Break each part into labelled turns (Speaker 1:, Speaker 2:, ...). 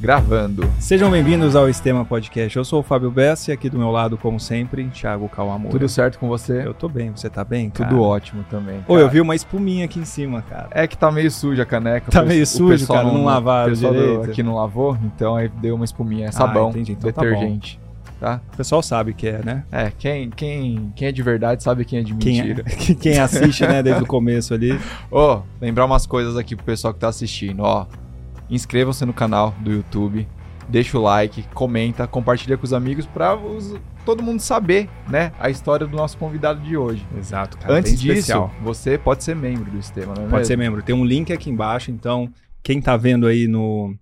Speaker 1: Gravando.
Speaker 2: Sejam bem-vindos ao Estema Podcast. Eu sou o Fábio Bessa e aqui do meu lado, como sempre, Thiago Calamor.
Speaker 1: Tudo certo com você?
Speaker 2: Eu tô bem, você tá bem? Cara?
Speaker 1: Tudo ótimo também.
Speaker 2: Ô, eu vi uma espuminha aqui em cima, cara.
Speaker 1: É que tá meio suja a caneca.
Speaker 2: Tá meio sujo, cara, não, não lavaram
Speaker 1: direito. aqui não lavou, então aí deu uma espuminha. É sabão, ah, entendi. Então detergente.
Speaker 2: Tá tá? O pessoal sabe que é, né?
Speaker 1: É, quem, quem, quem é de verdade sabe quem é de mentira.
Speaker 2: Quem, é, quem assiste, né, desde o começo ali.
Speaker 1: Ó, oh, lembrar umas coisas aqui pro pessoal que tá assistindo, ó. Inscrevam-se no canal do YouTube, deixa o like, comenta, compartilha com os amigos para todo mundo saber, né, a história do nosso convidado de hoje.
Speaker 2: Exato, cara.
Speaker 1: Antes disso, especial. você pode ser membro do sistema, não é
Speaker 2: Pode mesmo? ser membro. Tem um link aqui embaixo, então quem tá vendo aí no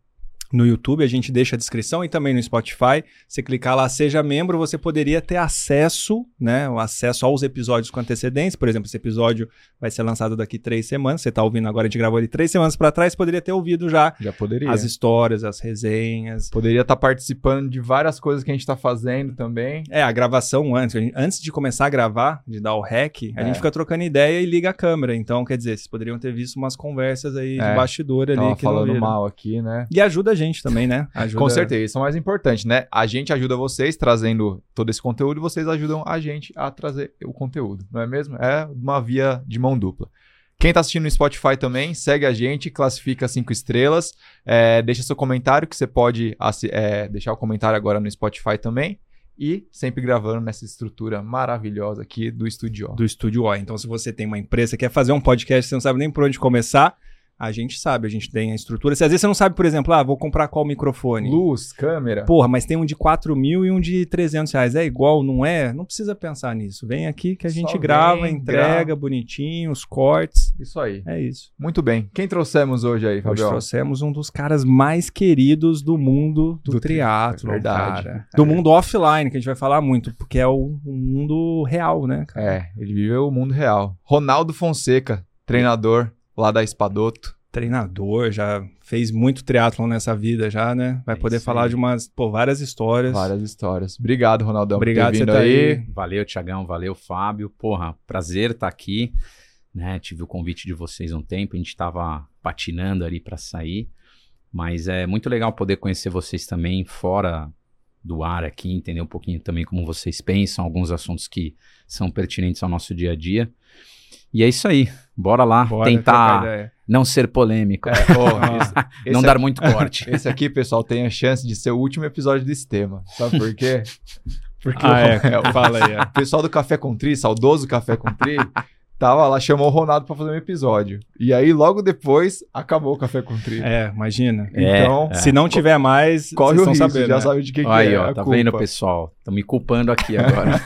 Speaker 2: no YouTube, a gente deixa a descrição e também no Spotify. Você clicar lá, seja membro, você poderia ter acesso, né? O acesso aos episódios com antecedência. Por exemplo, esse episódio vai ser lançado daqui três semanas. Você está ouvindo agora, a gente gravou ele três semanas para trás, poderia ter ouvido já,
Speaker 1: já poderia.
Speaker 2: as histórias, as resenhas.
Speaker 1: Poderia estar tá participando de várias coisas que a gente está fazendo também.
Speaker 2: É, a gravação antes. Antes de começar a gravar, de dar o rec, a é. gente fica trocando ideia e liga a câmera. Então, quer dizer, vocês poderiam ter visto umas conversas aí é. de bastidor ali. Tava
Speaker 1: que falando mal aqui, né?
Speaker 2: E ajuda a gente também, né?
Speaker 1: Ajuda... Com certeza, isso é o mais importante, né? A gente ajuda vocês trazendo todo esse conteúdo e vocês ajudam a gente a trazer o conteúdo, não é mesmo? É uma via de mão dupla. Quem está assistindo no Spotify também, segue a gente, classifica cinco estrelas, é, deixa seu comentário, que você pode é, deixar o comentário agora no Spotify também. E sempre gravando nessa estrutura maravilhosa aqui do Estúdio O.
Speaker 2: Do Estúdio O. Então, se você tem uma empresa, quer fazer um podcast, você não sabe nem por onde começar, a gente sabe, a gente tem a estrutura. Se às vezes você não sabe, por exemplo, ah, vou comprar qual microfone.
Speaker 1: Luz, câmera.
Speaker 2: Porra, mas tem um de 4 mil e um de 300 reais. É igual, não é? Não precisa pensar nisso. Vem aqui que a gente Só grava, vem, entrega grava. bonitinho, os cortes.
Speaker 1: Isso aí.
Speaker 2: É isso.
Speaker 1: Muito bem. Quem trouxemos hoje aí, Fabio?
Speaker 2: Hoje trouxemos um dos caras mais queridos do mundo do, do triatlo, verdade. Cara. Do é. mundo offline, que a gente vai falar muito, porque é o, o mundo real, né?
Speaker 1: Cara? É, ele vive o mundo real. Ronaldo Fonseca, treinador lá da Espadoto.
Speaker 2: Treinador, já fez muito triatlon nessa vida já, né? Vai é poder falar de umas, pô, várias histórias.
Speaker 1: Várias histórias. Obrigado, Ronaldão,
Speaker 2: Obrigado por ter vindo tá aí. aí.
Speaker 3: Valeu, Tiagão, valeu, Fábio. Porra, prazer estar tá aqui. Né? Tive o convite de vocês um tempo, a gente estava patinando ali para sair. Mas é muito legal poder conhecer vocês também fora do ar aqui, entender um pouquinho também como vocês pensam, alguns assuntos que são pertinentes ao nosso dia a dia. E é isso aí. Bora lá Bora tentar não ser polêmico. É, esse, não dar muito corte.
Speaker 1: Esse aqui, pessoal, tem a chance de ser o último episódio desse tema. Sabe por quê?
Speaker 2: Porque ah, o, é, é, fala aí. É.
Speaker 1: O pessoal do Café com Tri, saudoso Café com Tri, tava lá, chamou o Ronaldo para fazer um episódio. E aí, logo depois, acabou o Café com Tri.
Speaker 2: É, imagina. É, então, é. se não tiver mais,
Speaker 1: corre o risco, sabendo, já né? sabe de quem que
Speaker 3: aí,
Speaker 1: é.
Speaker 3: Ó, tá culpa. vendo, pessoal? Estão me culpando aqui agora.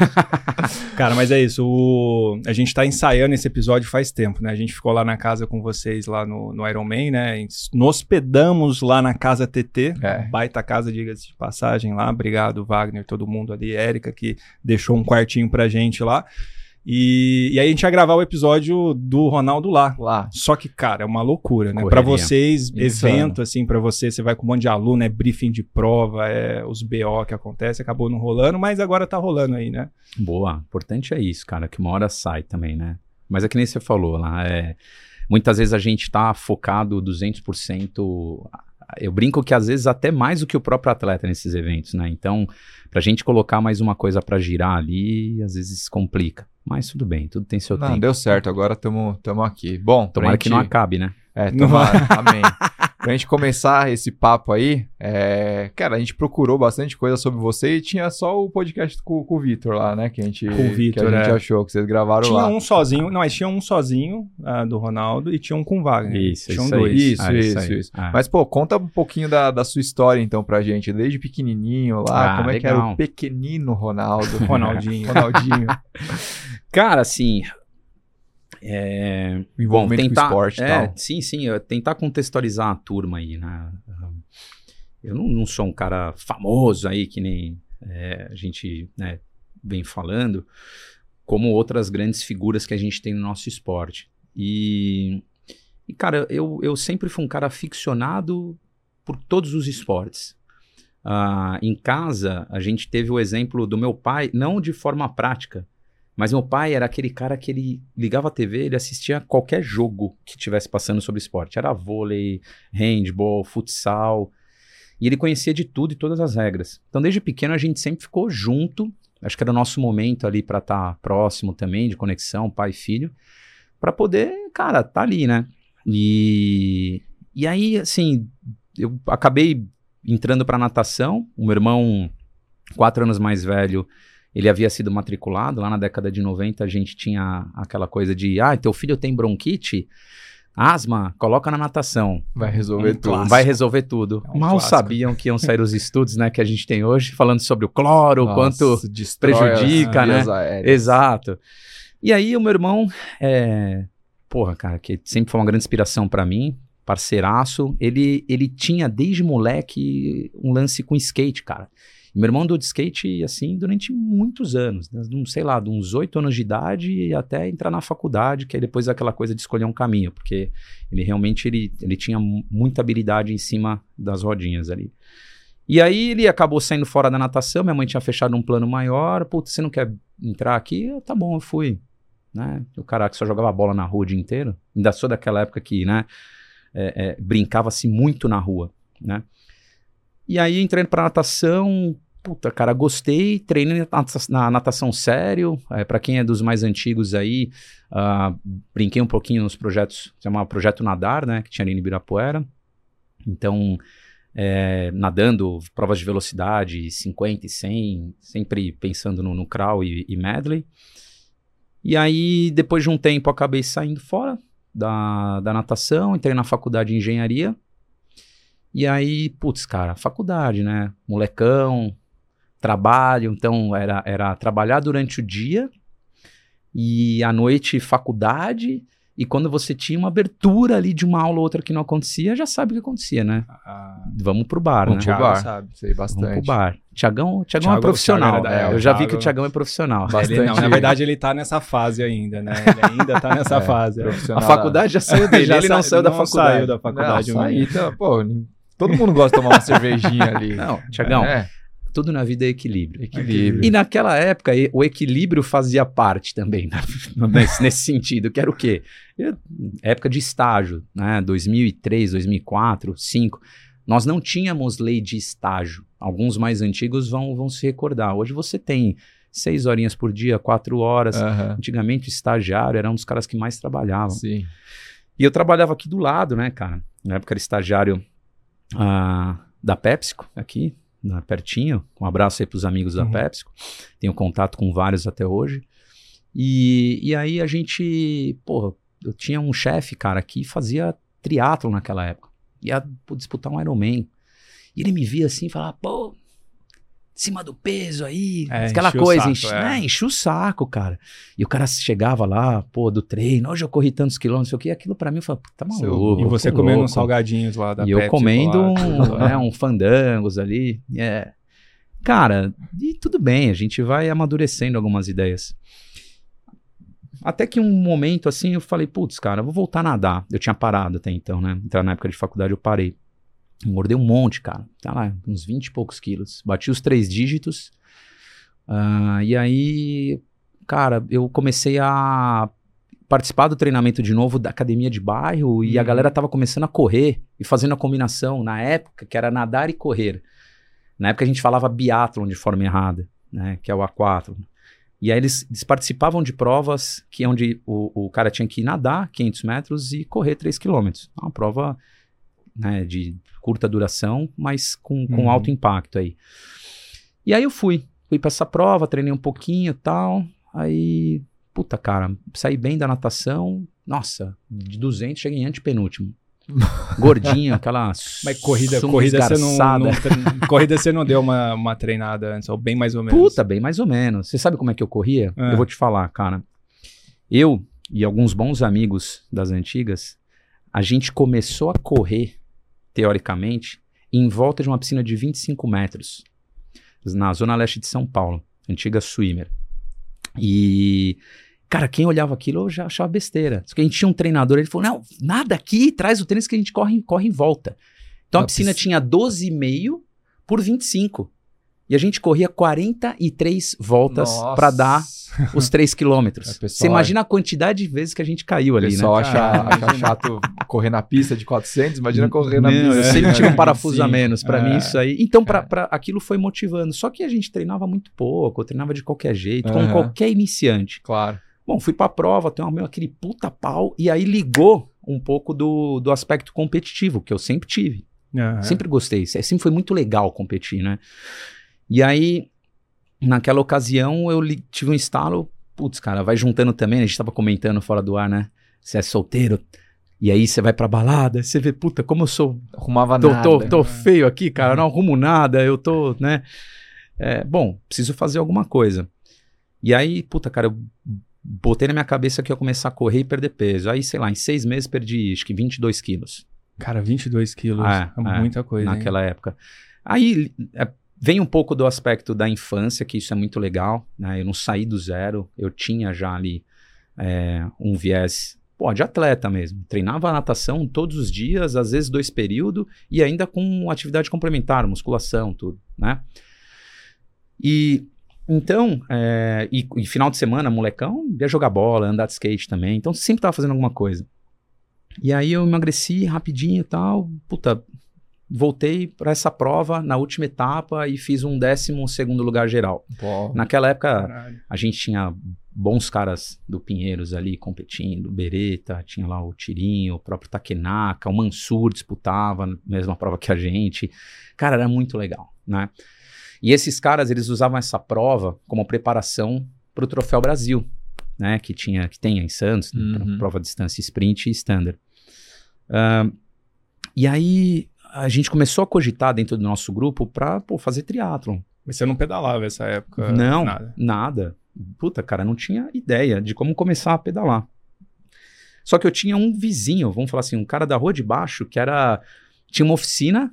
Speaker 2: Cara, mas é isso. O... A gente tá ensaiando esse episódio faz tempo, né? A gente ficou lá na casa com vocês, lá no, no Iron Man, né? Nos hospedamos lá na casa TT. É. Baita casa, diga-se de passagem lá. Obrigado, Wagner, todo mundo ali. Érica, que deixou um quartinho pra gente lá. E, e aí a gente ia gravar o episódio do Ronaldo lá. Lá. Só que, cara, é uma loucura, né? Para vocês, Insano. evento, assim, para você, você vai com um monte de aluno, é briefing de prova, é os BO que acontece, acabou não rolando, mas agora tá rolando aí, né?
Speaker 3: Boa. Importante é isso, cara, que uma hora sai também, né? Mas é que nem você falou lá, é... Muitas vezes a gente tá focado 200%. Eu brinco que às vezes até mais do que o próprio atleta nesses eventos, né? Então, pra gente colocar mais uma coisa para girar ali, às vezes complica. Mas tudo bem, tudo tem seu
Speaker 1: não,
Speaker 3: tempo.
Speaker 1: Deu certo, agora estamos aqui. Bom,
Speaker 3: tomara gente... que não acabe, né?
Speaker 1: É, tomara, amém. Pra gente começar esse papo aí, é... cara, a gente procurou bastante coisa sobre você e tinha só o podcast com, com o Vitor lá, né? Que a gente,
Speaker 2: com o Victor,
Speaker 1: que a gente é. achou, que vocês gravaram
Speaker 2: tinha
Speaker 1: lá.
Speaker 2: Tinha um sozinho, não, mas tinha um sozinho uh, do Ronaldo e tinha um com o Wagner.
Speaker 3: Isso,
Speaker 2: tinha
Speaker 3: isso
Speaker 2: dois.
Speaker 1: Isso, ah, isso, isso. isso. Ah. Mas, pô, conta um pouquinho da, da sua história então pra gente, desde pequenininho lá, ah, como é legal. que era o pequenino Ronaldo.
Speaker 2: Ronaldinho.
Speaker 1: Ronaldinho.
Speaker 3: Cara, assim,
Speaker 1: é, envolvimento bom, tentar, com esporte e é, tal.
Speaker 3: Sim, sim, tentar contextualizar a turma aí, né? Eu não, não sou um cara famoso aí, que nem é, a gente né, vem falando, como outras grandes figuras que a gente tem no nosso esporte. E, e cara, eu, eu sempre fui um cara aficionado por todos os esportes. Uh, em casa, a gente teve o exemplo do meu pai, não de forma prática, mas meu pai era aquele cara que ele ligava a TV, ele assistia qualquer jogo que tivesse passando sobre esporte. Era vôlei, handball, futsal. E ele conhecia de tudo e todas as regras. Então, desde pequeno, a gente sempre ficou junto. Acho que era o nosso momento ali para estar tá próximo também, de conexão, pai e filho, para poder, cara, tá ali, né? E, e aí, assim, eu acabei entrando para natação. O meu irmão, quatro anos mais velho, ele havia sido matriculado. Lá na década de 90, a gente tinha aquela coisa de: ah, teu filho tem bronquite? Asma, coloca na natação.
Speaker 1: Vai resolver um tudo.
Speaker 3: Clássico. Vai resolver tudo. É um Mal clássico. sabiam que iam sair os estudos né, que a gente tem hoje, falando sobre o cloro, Nossa, quanto prejudica, né? Exato. E aí o meu irmão, é... porra, cara, que sempre foi uma grande inspiração para mim, parceiraço, ele, ele tinha desde moleque um lance com skate, cara. Meu irmão andou de skate, assim, durante muitos anos, né? sei lá, de uns oito anos de idade até entrar na faculdade, que aí depois aquela coisa de escolher um caminho, porque ele realmente ele, ele tinha muita habilidade em cima das rodinhas ali. E aí ele acabou saindo fora da natação, minha mãe tinha fechado um plano maior, putz, você não quer entrar aqui? Eu, tá bom, eu fui. Né? O cara que só jogava bola na rua o dia inteiro, ainda sou daquela época que, né, é, é, brincava-se muito na rua, né? E aí entrei pra natação, puta, cara, gostei, treinei na natação sério. É, para quem é dos mais antigos aí, uh, brinquei um pouquinho nos projetos, se chama Projeto Nadar, né, que tinha ali em Ibirapuera. Então, é, nadando provas de velocidade, 50 e 100, sempre pensando no, no crawl e, e medley. E aí, depois de um tempo, acabei saindo fora da, da natação, entrei na faculdade de engenharia. E aí, putz, cara, faculdade, né? Molecão, trabalho, então era, era trabalhar durante o dia e à noite faculdade. E quando você tinha uma abertura ali de uma aula ou outra que não acontecia, já sabe o que acontecia, né? Ah, Vamos pro bar,
Speaker 1: Vamos
Speaker 3: né?
Speaker 1: Pro bar. sabe, sei bastante.
Speaker 3: Vamos pro bar. Tiagão, Tiagão é profissional. É, eu já vi que o Tiagão é profissional.
Speaker 2: Bastante. Ele, não, na verdade, ele tá nessa fase ainda, né? Ele ainda tá nessa é, fase.
Speaker 3: A faculdade já saiu dele, já ele não saiu da faculdade.
Speaker 2: saiu da faculdade. Não,
Speaker 1: saí, então, pô, todo mundo gosta de tomar uma cervejinha ali.
Speaker 3: Não, Tiagão, é. tudo na vida é equilíbrio.
Speaker 1: Equilíbrio.
Speaker 3: E naquela época, o equilíbrio fazia parte também, né? nesse, nesse, sentido, que era o quê? Época de estágio, né? 2003, 2004, 2005. Nós não tínhamos lei de estágio. Alguns mais antigos vão, vão se recordar. Hoje você tem seis horinhas por dia, quatro horas. Uhum. Antigamente, o estagiário era um dos caras que mais trabalhavam.
Speaker 1: Sim.
Speaker 3: E eu trabalhava aqui do lado, né, cara? Na época era estagiário uh, da PepsiCo, aqui, na, pertinho. Um abraço aí pros amigos uhum. da PepsiCo. Tenho contato com vários até hoje. E, e aí a gente, pô, eu tinha um chefe, cara, que fazia triatlo naquela época. Ia disputar um Ironman. E ele me via assim e falava, pô, cima do peso aí, é, aquela coisa, enche, é. né, o saco, cara. E o cara chegava lá, pô, do treino, hoje eu corri tantos quilômetros, sei o que, aquilo pra mim, eu falei, tá maluco.
Speaker 2: E você comendo louco. uns salgadinhos lá da
Speaker 3: E Pepsi, eu comendo um, né, um fandangos ali, é. Cara, e tudo bem, a gente vai amadurecendo algumas ideias. Até que um momento assim eu falei, putz, cara, eu vou voltar a nadar. Eu tinha parado até então, né? Então na época de faculdade eu parei. Engordei um monte, cara. Tá lá, uns 20 e poucos quilos. Bati os três dígitos. Uh, e aí, cara, eu comecei a participar do treinamento de novo da academia de bairro uhum. e a uhum. galera tava começando a correr e fazendo a combinação na época, que era nadar e correr. Na época a gente falava biathlon de forma errada, né? Que é o A4. E aí eles, eles participavam de provas que onde o, o cara tinha que nadar 500 metros e correr 3 quilômetros. Uma prova né, de curta duração, mas com, com uhum. alto impacto aí. E aí eu fui, fui para essa prova, treinei um pouquinho e tal, aí, puta cara, saí bem da natação, nossa, de 200 cheguei em antepenúltimo. Gordinho, aquela.
Speaker 2: Mas corrida, corrida você não, não, Corrida você não deu uma, uma treinada antes, ou bem mais ou menos?
Speaker 3: Puta, bem mais ou menos. Você sabe como é que eu corria? É. Eu vou te falar, cara. Eu e alguns bons amigos das antigas, a gente começou a correr teoricamente, em volta de uma piscina de 25 metros, na zona leste de São Paulo, antiga Swimmer. E, cara, quem olhava aquilo já achava besteira. Só que a gente tinha um treinador, ele falou: não, nada aqui, traz o tênis que a gente corre, corre em volta. Então a, a piscina, piscina tinha 12,5 por 25. E a gente corria 43 voltas para dar os 3 quilômetros. É, Você imagina a quantidade de vezes que a gente caiu ali,
Speaker 1: né?
Speaker 3: Só
Speaker 1: acha, acha chato correr na pista de 400, imagina correr na pista.
Speaker 3: Eu sempre tive um parafuso Sim, a menos. Para é, mim, isso aí. Então, pra, pra, aquilo foi motivando. Só que a gente treinava muito pouco, treinava de qualquer jeito, uhum. como qualquer iniciante.
Speaker 1: Claro.
Speaker 3: Bom, fui pra prova, tem meu aquele puta pau, e aí ligou um pouco do, do aspecto competitivo, que eu sempre tive. Uhum. Sempre gostei. Sempre foi muito legal competir, né? E aí, naquela ocasião, eu li, tive um estalo. Putz, cara, vai juntando também. A gente tava comentando fora do ar, né? Você é solteiro. E aí você vai pra balada, você vê, puta, como eu sou.
Speaker 1: Arrumava
Speaker 3: tô,
Speaker 1: nada.
Speaker 3: Tô, tô feio aqui, cara, não arrumo nada, eu tô, né? É, bom, preciso fazer alguma coisa. E aí, puta, cara, eu botei na minha cabeça que eu ia começar a correr e perder peso. Aí, sei lá, em seis meses perdi acho que 22 quilos.
Speaker 2: Cara, 22 quilos é, é muita coisa.
Speaker 3: Naquela
Speaker 2: hein?
Speaker 3: época. Aí é, vem um pouco do aspecto da infância, que isso é muito legal. Né? Eu não saí do zero, eu tinha já ali é, um viés pô, de atleta mesmo. Treinava natação todos os dias, às vezes dois períodos, e ainda com atividade complementar, musculação, tudo, né? E então, é, e, e, final de semana, molecão, ia jogar bola, andar de skate também. Então, sempre tava fazendo alguma coisa. E aí eu emagreci rapidinho e tal. Puta, voltei para essa prova na última etapa e fiz um décimo segundo lugar geral. Pô, Naquela época, caralho. a gente tinha bons caras do Pinheiros ali competindo, Bereta, tinha lá o Tirinho, o próprio Takenaka, o Mansur disputava a mesma prova que a gente. Cara, era muito legal, né? E esses caras, eles usavam essa prova como preparação para o Troféu Brasil, né? Que tinha, que tem em Santos, uhum. prova de distância sprint e standard. Uh, e aí a gente começou a cogitar dentro do nosso grupo para fazer triatlon.
Speaker 2: Mas você não pedalava nessa época?
Speaker 3: Não, nada. nada. Puta, cara, não tinha ideia de como começar a pedalar. Só que eu tinha um vizinho, vamos falar assim, um cara da rua de baixo que era tinha uma oficina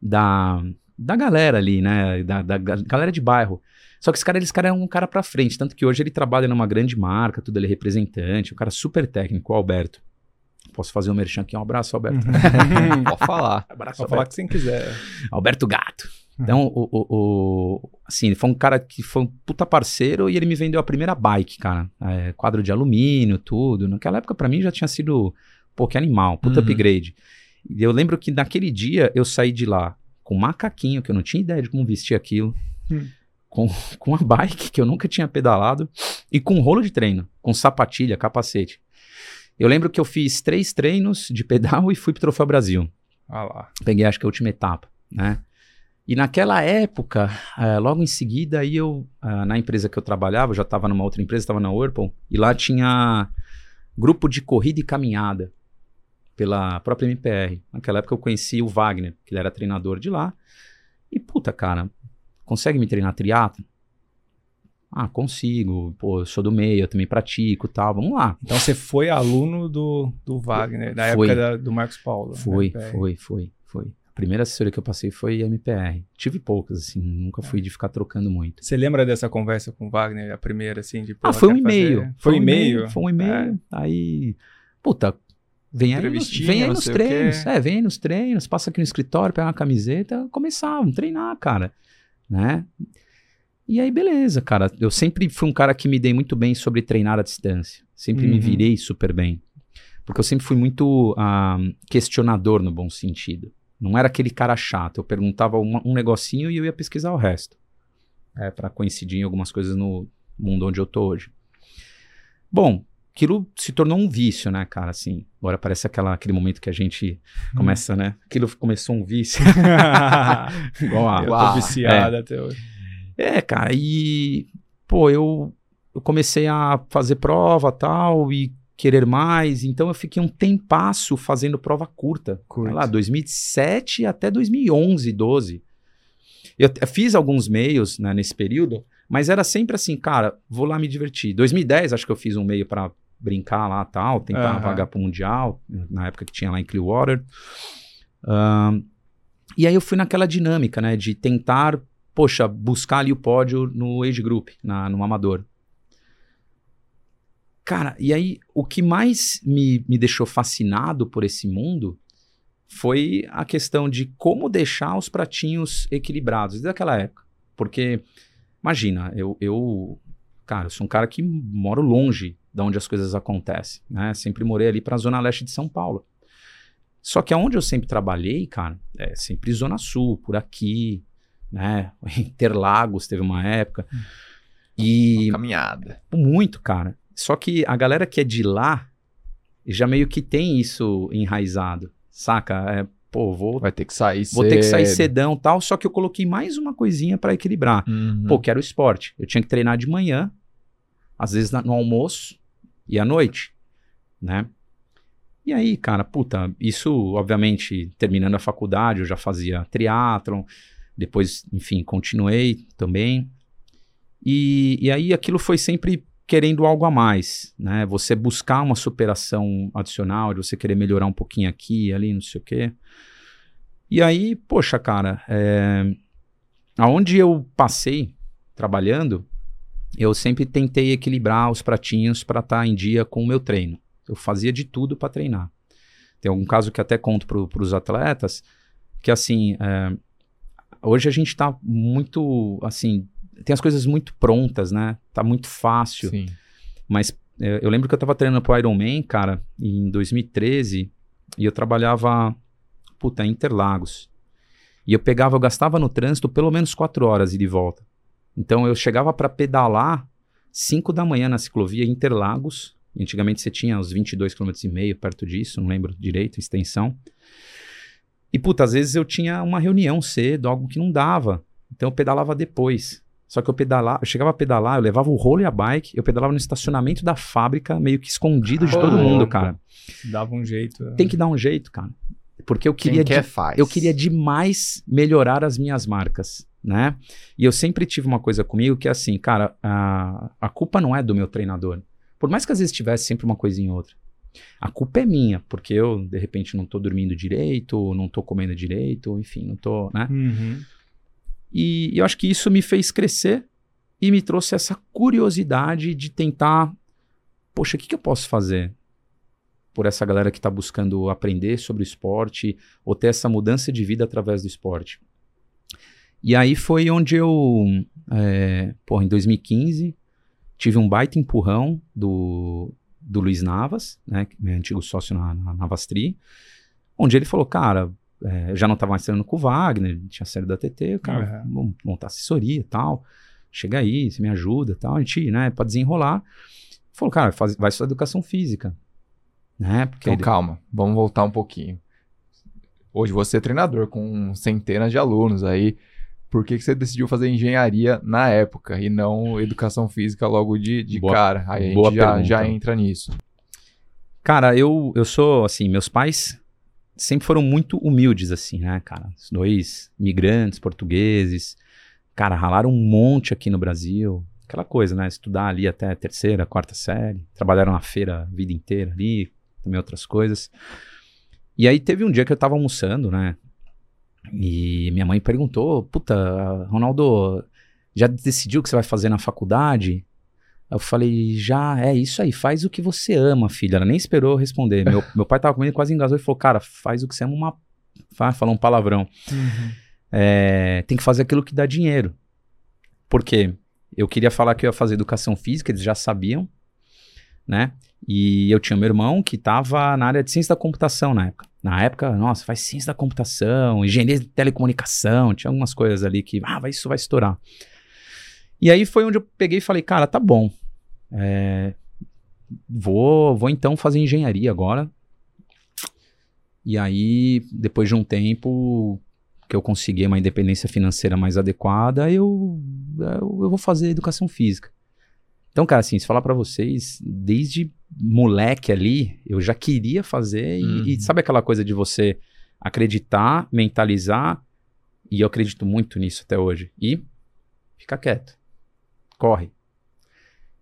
Speaker 3: da da galera ali, né? Da, da, galera de bairro. Só que esse cara, esse cara é um cara pra frente. Tanto que hoje ele trabalha numa grande marca, tudo ele é representante, um cara super técnico, o Alberto. Posso fazer um merchan aqui? Um abraço, Alberto.
Speaker 1: Uhum. Pode falar.
Speaker 2: Abraço, Pode falar que você quiser.
Speaker 3: Alberto Gato. Uhum. Então, o, o, o, assim, foi um cara que foi um puta parceiro e ele me vendeu a primeira bike, cara. É, quadro de alumínio, tudo. Naquela época, para mim, já tinha sido, pô, que animal, puta uhum. upgrade. E eu lembro que naquele dia eu saí de lá com macaquinho, que eu não tinha ideia de como vestir aquilo, hum. com, com a bike, que eu nunca tinha pedalado, e com um rolo de treino, com sapatilha, capacete. Eu lembro que eu fiz três treinos de pedal e fui pro Troféu Brasil.
Speaker 2: Ah lá.
Speaker 3: Peguei, acho que a última etapa, né? E naquela época, uh, logo em seguida, aí eu, uh, na empresa que eu trabalhava, eu já estava numa outra empresa, estava na Whirlpool, e lá tinha grupo de corrida e caminhada pela própria MPR. Naquela época eu conheci o Wagner, que ele era treinador de lá. E puta, cara, consegue me treinar triatlo? Ah, consigo. Pô, eu sou do meio, eu também pratico tal. Vamos lá.
Speaker 2: Então você foi aluno do, do Wagner, da foi. época da, do Marcos Paulo.
Speaker 3: Foi, foi, foi, foi. A primeira assessoria que eu passei foi MPR. Tive poucas, assim, nunca fui de ficar trocando muito.
Speaker 2: Você lembra dessa conversa com o Wagner, a primeira, assim, de
Speaker 3: Ah, foi um e-mail.
Speaker 2: Foi um e-mail?
Speaker 3: Foi um e-mail. É. Aí, puta, Vem aí, nos, vem aí nos treinos. É, vem aí nos treinos, passa aqui no escritório, pega uma camiseta, começar, vamos treinar, cara. Né? E aí, beleza, cara. Eu sempre fui um cara que me dei muito bem sobre treinar à distância. Sempre uhum. me virei super bem. Porque eu sempre fui muito uh, questionador no bom sentido. Não era aquele cara chato. Eu perguntava uma, um negocinho e eu ia pesquisar o resto. É, para coincidir em algumas coisas no mundo onde eu tô hoje. Bom, aquilo se tornou um vício, né, cara? Assim, agora parece aquela, aquele momento que a gente começa, né? Aquilo começou um vício.
Speaker 2: Igual a, eu tô viciado é. até hoje.
Speaker 3: É, cara, e pô, eu, eu comecei a fazer prova tal e querer mais, então eu fiquei um tempasso fazendo prova curta. Curta. Lá, 2007 até 2011, 12. Eu, eu fiz alguns meios né, nesse período, mas era sempre assim, cara, vou lá me divertir. 2010, acho que eu fiz um meio para brincar lá tal, tentar uhum. vagar pro Mundial, na época que tinha lá em Clearwater. Uh, e aí eu fui naquela dinâmica, né, de tentar, poxa, buscar ali o pódio no age group, na, no amador. Cara, e aí o que mais me, me deixou fascinado por esse mundo foi a questão de como deixar os pratinhos equilibrados, desde aquela época. Porque, imagina, eu, eu, cara, eu sou um cara que moro longe de onde as coisas acontecem, né? Sempre morei ali para a zona leste de São Paulo. Só que aonde eu sempre trabalhei, cara, é sempre Zona Sul, por aqui, né? Interlagos teve uma época. Hum. E.
Speaker 1: Uma caminhada.
Speaker 3: Muito, cara. Só que a galera que é de lá já meio que tem isso enraizado, saca? É, pô, vou.
Speaker 1: Vai ter que sair
Speaker 3: Vou cedo. ter que sair cedão tal. Só que eu coloquei mais uma coisinha para equilibrar. Uhum. Pô, que era o esporte. Eu tinha que treinar de manhã, às vezes no almoço e à noite, né? E aí, cara, puta, isso, obviamente, terminando a faculdade, eu já fazia triatlon, depois, enfim, continuei também. E, e aí aquilo foi sempre querendo algo a mais, né? Você buscar uma superação adicional, de você querer melhorar um pouquinho aqui, ali, não sei o quê. E aí, poxa, cara, é... aonde eu passei trabalhando, eu sempre tentei equilibrar os pratinhos para estar tá em dia com o meu treino. Eu fazia de tudo para treinar. Tem algum caso que até conto para os atletas, que assim, é... hoje a gente está muito, assim, tem as coisas muito prontas, né? Tá muito fácil. Sim. Mas é, eu lembro que eu tava treinando pro Iron Man, cara, em 2013, e eu trabalhava, puta, em Interlagos. E eu pegava, eu gastava no trânsito pelo menos quatro horas e de volta. Então eu chegava para pedalar 5 da manhã na ciclovia Interlagos. Antigamente você tinha uns 22 km e meio perto disso, não lembro direito, extensão. E puta, às vezes eu tinha uma reunião cedo, algo que não dava. Então eu pedalava depois. Só que eu pedalava, eu chegava a pedalar, eu levava o rolo e a bike, eu pedalava no estacionamento da fábrica, meio que escondido de todo mundo, cara.
Speaker 2: Dava um jeito.
Speaker 3: É. Tem que dar um jeito, cara. Porque eu queria
Speaker 1: Quem quer, faz.
Speaker 3: eu queria demais melhorar as minhas marcas, né? E eu sempre tive uma coisa comigo que é assim, cara, a, a culpa não é do meu treinador. Por mais que às vezes tivesse sempre uma coisinha ou outra. A culpa é minha, porque eu, de repente, não tô dormindo direito, não tô comendo direito, enfim, não tô, né?
Speaker 2: Uhum.
Speaker 3: E, e eu acho que isso me fez crescer e me trouxe essa curiosidade de tentar, poxa, o que, que eu posso fazer por essa galera que está buscando aprender sobre o esporte ou ter essa mudança de vida através do esporte? E aí foi onde eu, é, porra, em 2015, tive um baita empurrão do, do Luiz Navas, né, meu antigo sócio na, na Navastri, onde ele falou, cara, é, já não estava mais treinando com o Wagner, tinha série da TT, cara, uhum. vamos montar assessoria e tal. Chega aí, você me ajuda e tal. A gente, né, para desenrolar. Falou, cara, faz, vai sua educação física. Né?
Speaker 1: Porque então, ele... calma, vamos voltar um pouquinho. Hoje você é treinador com centenas de alunos aí. Por que, que você decidiu fazer engenharia na época e não educação física logo de, de boa, cara? Aí a gente já, já entra nisso.
Speaker 3: Cara, eu, eu sou, assim, meus pais sempre foram muito humildes, assim, né, cara? Os dois migrantes portugueses, cara, ralaram um monte aqui no Brasil. Aquela coisa, né? Estudar ali até terceira, quarta série. Trabalharam na feira a vida inteira ali, também outras coisas. E aí teve um dia que eu tava almoçando, né? E minha mãe perguntou: Puta, Ronaldo, já decidiu o que você vai fazer na faculdade? Eu falei, já, é isso aí, faz o que você ama, filha. Ela nem esperou responder. Meu, meu pai tava comendo quase engasou e falou, cara, faz o que você ama, uma... falou um palavrão. Uhum. É, tem que fazer aquilo que dá dinheiro. Por quê? Eu queria falar que eu ia fazer educação física, eles já sabiam, né? E eu tinha meu irmão que estava na área de ciência da computação na época. Na época, nossa, faz ciência da computação, engenharia de telecomunicação, tinha algumas coisas ali que, ah, vai, isso vai estourar. E aí foi onde eu peguei e falei, cara, tá bom. É, vou, vou então fazer engenharia agora. E aí, depois de um tempo que eu consegui uma independência financeira mais adequada, eu, eu, eu vou fazer educação física. Então, cara, assim, se falar para vocês, desde moleque ali, eu já queria fazer. Uhum. E, sabe aquela coisa de você acreditar, mentalizar? E eu acredito muito nisso até hoje. E ficar quieto corre.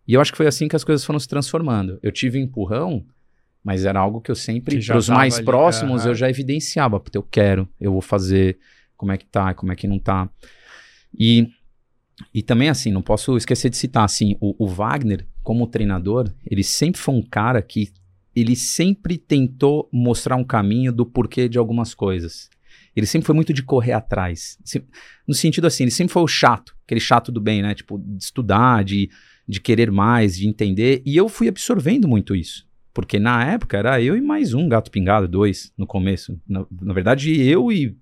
Speaker 3: E eu acho que foi assim que as coisas foram se transformando. Eu tive um empurrão, mas era algo que eu sempre, para os mais ali, próximos, é, eu já evidenciava. Porque eu quero, eu vou fazer, como é que tá, como é que não tá. E, e também, assim, não posso esquecer de citar, assim, o, o Wagner, como treinador, ele sempre foi um cara que ele sempre tentou mostrar um caminho do porquê de algumas coisas. Ele sempre foi muito de correr atrás. No sentido assim, ele sempre foi o chato, aquele chato do bem, né? Tipo, de estudar, de, de querer mais, de entender. E eu fui absorvendo muito isso. Porque na época era eu e mais um gato pingado, dois, no começo. Na, na verdade, eu e,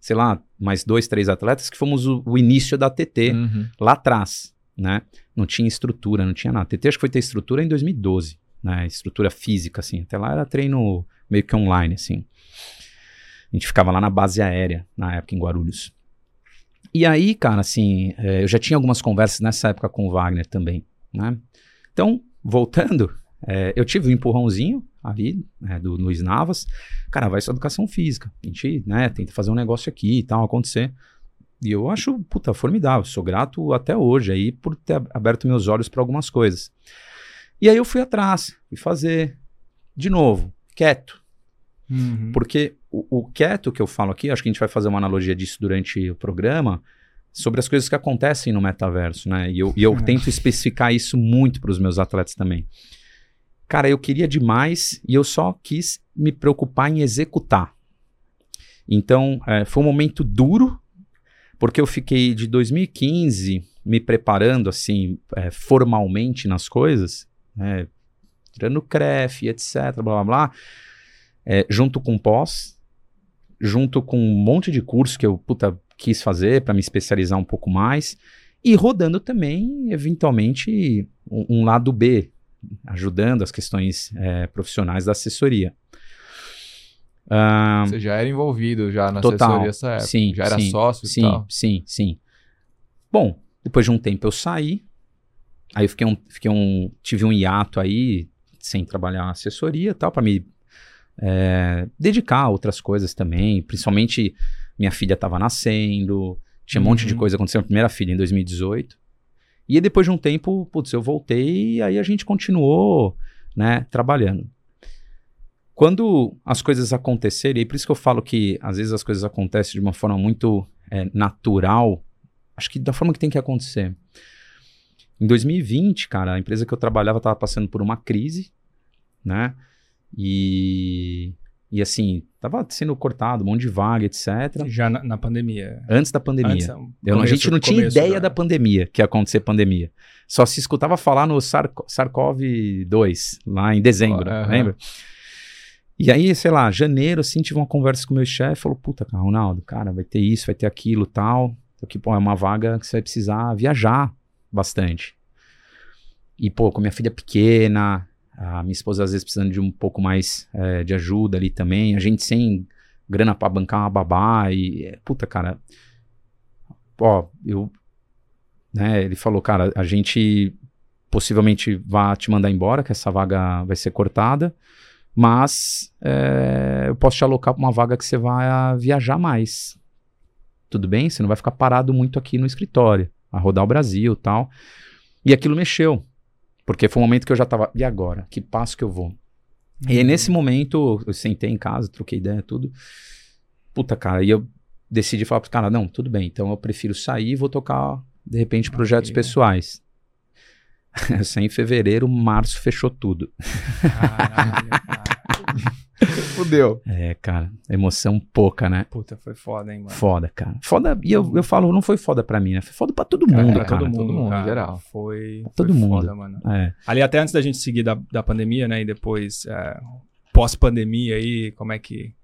Speaker 3: sei lá, mais dois, três atletas que fomos o, o início da TT uhum. lá atrás, né? Não tinha estrutura, não tinha nada. TT acho que foi ter estrutura em 2012, né? Estrutura física, assim. Até lá era treino meio que online, assim. A gente ficava lá na base aérea, na época, em Guarulhos. E aí, cara, assim, é, eu já tinha algumas conversas nessa época com o Wagner também, né? Então, voltando, é, eu tive um empurrãozinho ali, né, do Luiz Navas. Cara, vai ser educação física. A gente, né, tenta fazer um negócio aqui e tal, acontecer. E eu acho, puta, formidável. Sou grato até hoje aí por ter aberto meus olhos para algumas coisas. E aí eu fui atrás, fui fazer. De novo, quieto. Uhum. Porque o, o, quieto que eu falo aqui, acho que a gente vai fazer uma analogia disso durante o programa, sobre as coisas que acontecem no metaverso, né? E eu, e eu é. tento especificar isso muito para os meus atletas também. Cara, eu queria demais e eu só quis me preocupar em executar. Então, é, foi um momento duro, porque eu fiquei de 2015 me preparando, assim, é, formalmente nas coisas, né, tirando CREF, etc, blá, blá, blá, é, junto com pós, junto com um monte de curso que eu, puta, quis fazer para me especializar um pouco mais, e rodando também, eventualmente, um, um lado B, ajudando as questões é, profissionais da assessoria.
Speaker 1: Um, Você já era envolvido já na total, assessoria essa época?
Speaker 3: Sim,
Speaker 1: já era
Speaker 3: sim,
Speaker 1: sócio
Speaker 3: sim,
Speaker 1: e tal?
Speaker 3: Sim, sim. Bom, depois de um tempo eu saí, aí eu fiquei um, fiquei um, tive um hiato aí, sem trabalhar assessoria e tal, para me é, dedicar a outras coisas também, principalmente minha filha estava nascendo, tinha um uhum. monte de uhum. coisa acontecendo, primeira filha em 2018, e depois de um tempo, putz, eu voltei e aí a gente continuou, né, trabalhando. Quando as coisas acontecerem, e por isso que eu falo que às vezes as coisas acontecem de uma forma muito é, natural, acho que da forma que tem que acontecer. Em 2020, cara, a empresa que eu trabalhava estava passando por uma crise, né? E e assim, tava sendo cortado, um monte de vaga, etc.
Speaker 2: Já na, na pandemia.
Speaker 3: Antes da pandemia. Antes, Eu, começo, a gente não tinha ideia da... da... pandemia, que ia acontecer pandemia. Só se escutava falar no Sar SARS-CoV-2, lá em dezembro, oh, lembra? E aí, sei lá, janeiro, assim, tive uma conversa com o meu chefe, falou, puta, Ronaldo, cara, vai ter isso, vai ter aquilo, tal. Aqui, pô, é uma vaga que você vai precisar viajar bastante. E, pô, com minha filha pequena, a minha esposa às vezes precisando de um pouco mais é, de ajuda ali também. A gente sem grana para bancar uma babá e... É, puta, cara... Ó, eu... Né, ele falou, cara, a gente possivelmente vai te mandar embora, que essa vaga vai ser cortada, mas é, eu posso te alocar para uma vaga que você vai viajar mais. Tudo bem? Você não vai ficar parado muito aqui no escritório, a rodar o Brasil tal. E aquilo mexeu. Porque foi um momento que eu já tava, e agora? Que passo que eu vou? Uhum. E aí, uhum. nesse momento, eu sentei em casa, troquei ideia, tudo. Puta, cara, e eu decidi falar pro cara, não, tudo bem, então eu prefiro sair e vou tocar, de repente, projetos okay. pessoais. em fevereiro, março fechou tudo. Caralho,
Speaker 1: Fudeu.
Speaker 3: É, cara, emoção pouca, né?
Speaker 2: Puta, foi foda, hein, mano.
Speaker 3: Foda, cara. Foda, e eu, eu falo, não foi foda pra mim, né? Foi foda pra todo mundo, cara.
Speaker 2: Todo mundo,
Speaker 3: todo
Speaker 2: mundo, cara, geral. Foi,
Speaker 3: todo
Speaker 2: foi
Speaker 3: mundo.
Speaker 2: foda, mano. É. Ali, até antes da gente seguir da, da pandemia, né, e depois, é, pós-pandemia aí, como é que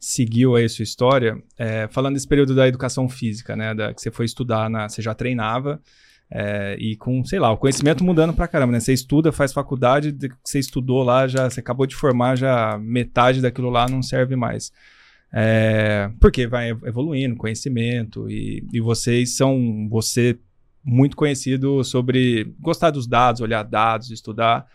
Speaker 2: seguiu aí a sua história, é, falando desse período da educação física, né, da, que você foi estudar, na, você já treinava, é, e com, sei lá, o conhecimento mudando pra caramba, né? Você estuda, faz faculdade, você estudou lá, já você acabou de formar, já metade daquilo lá não serve mais. É, porque vai evoluindo conhecimento e, e vocês são você muito conhecido sobre gostar dos dados, olhar dados, estudar.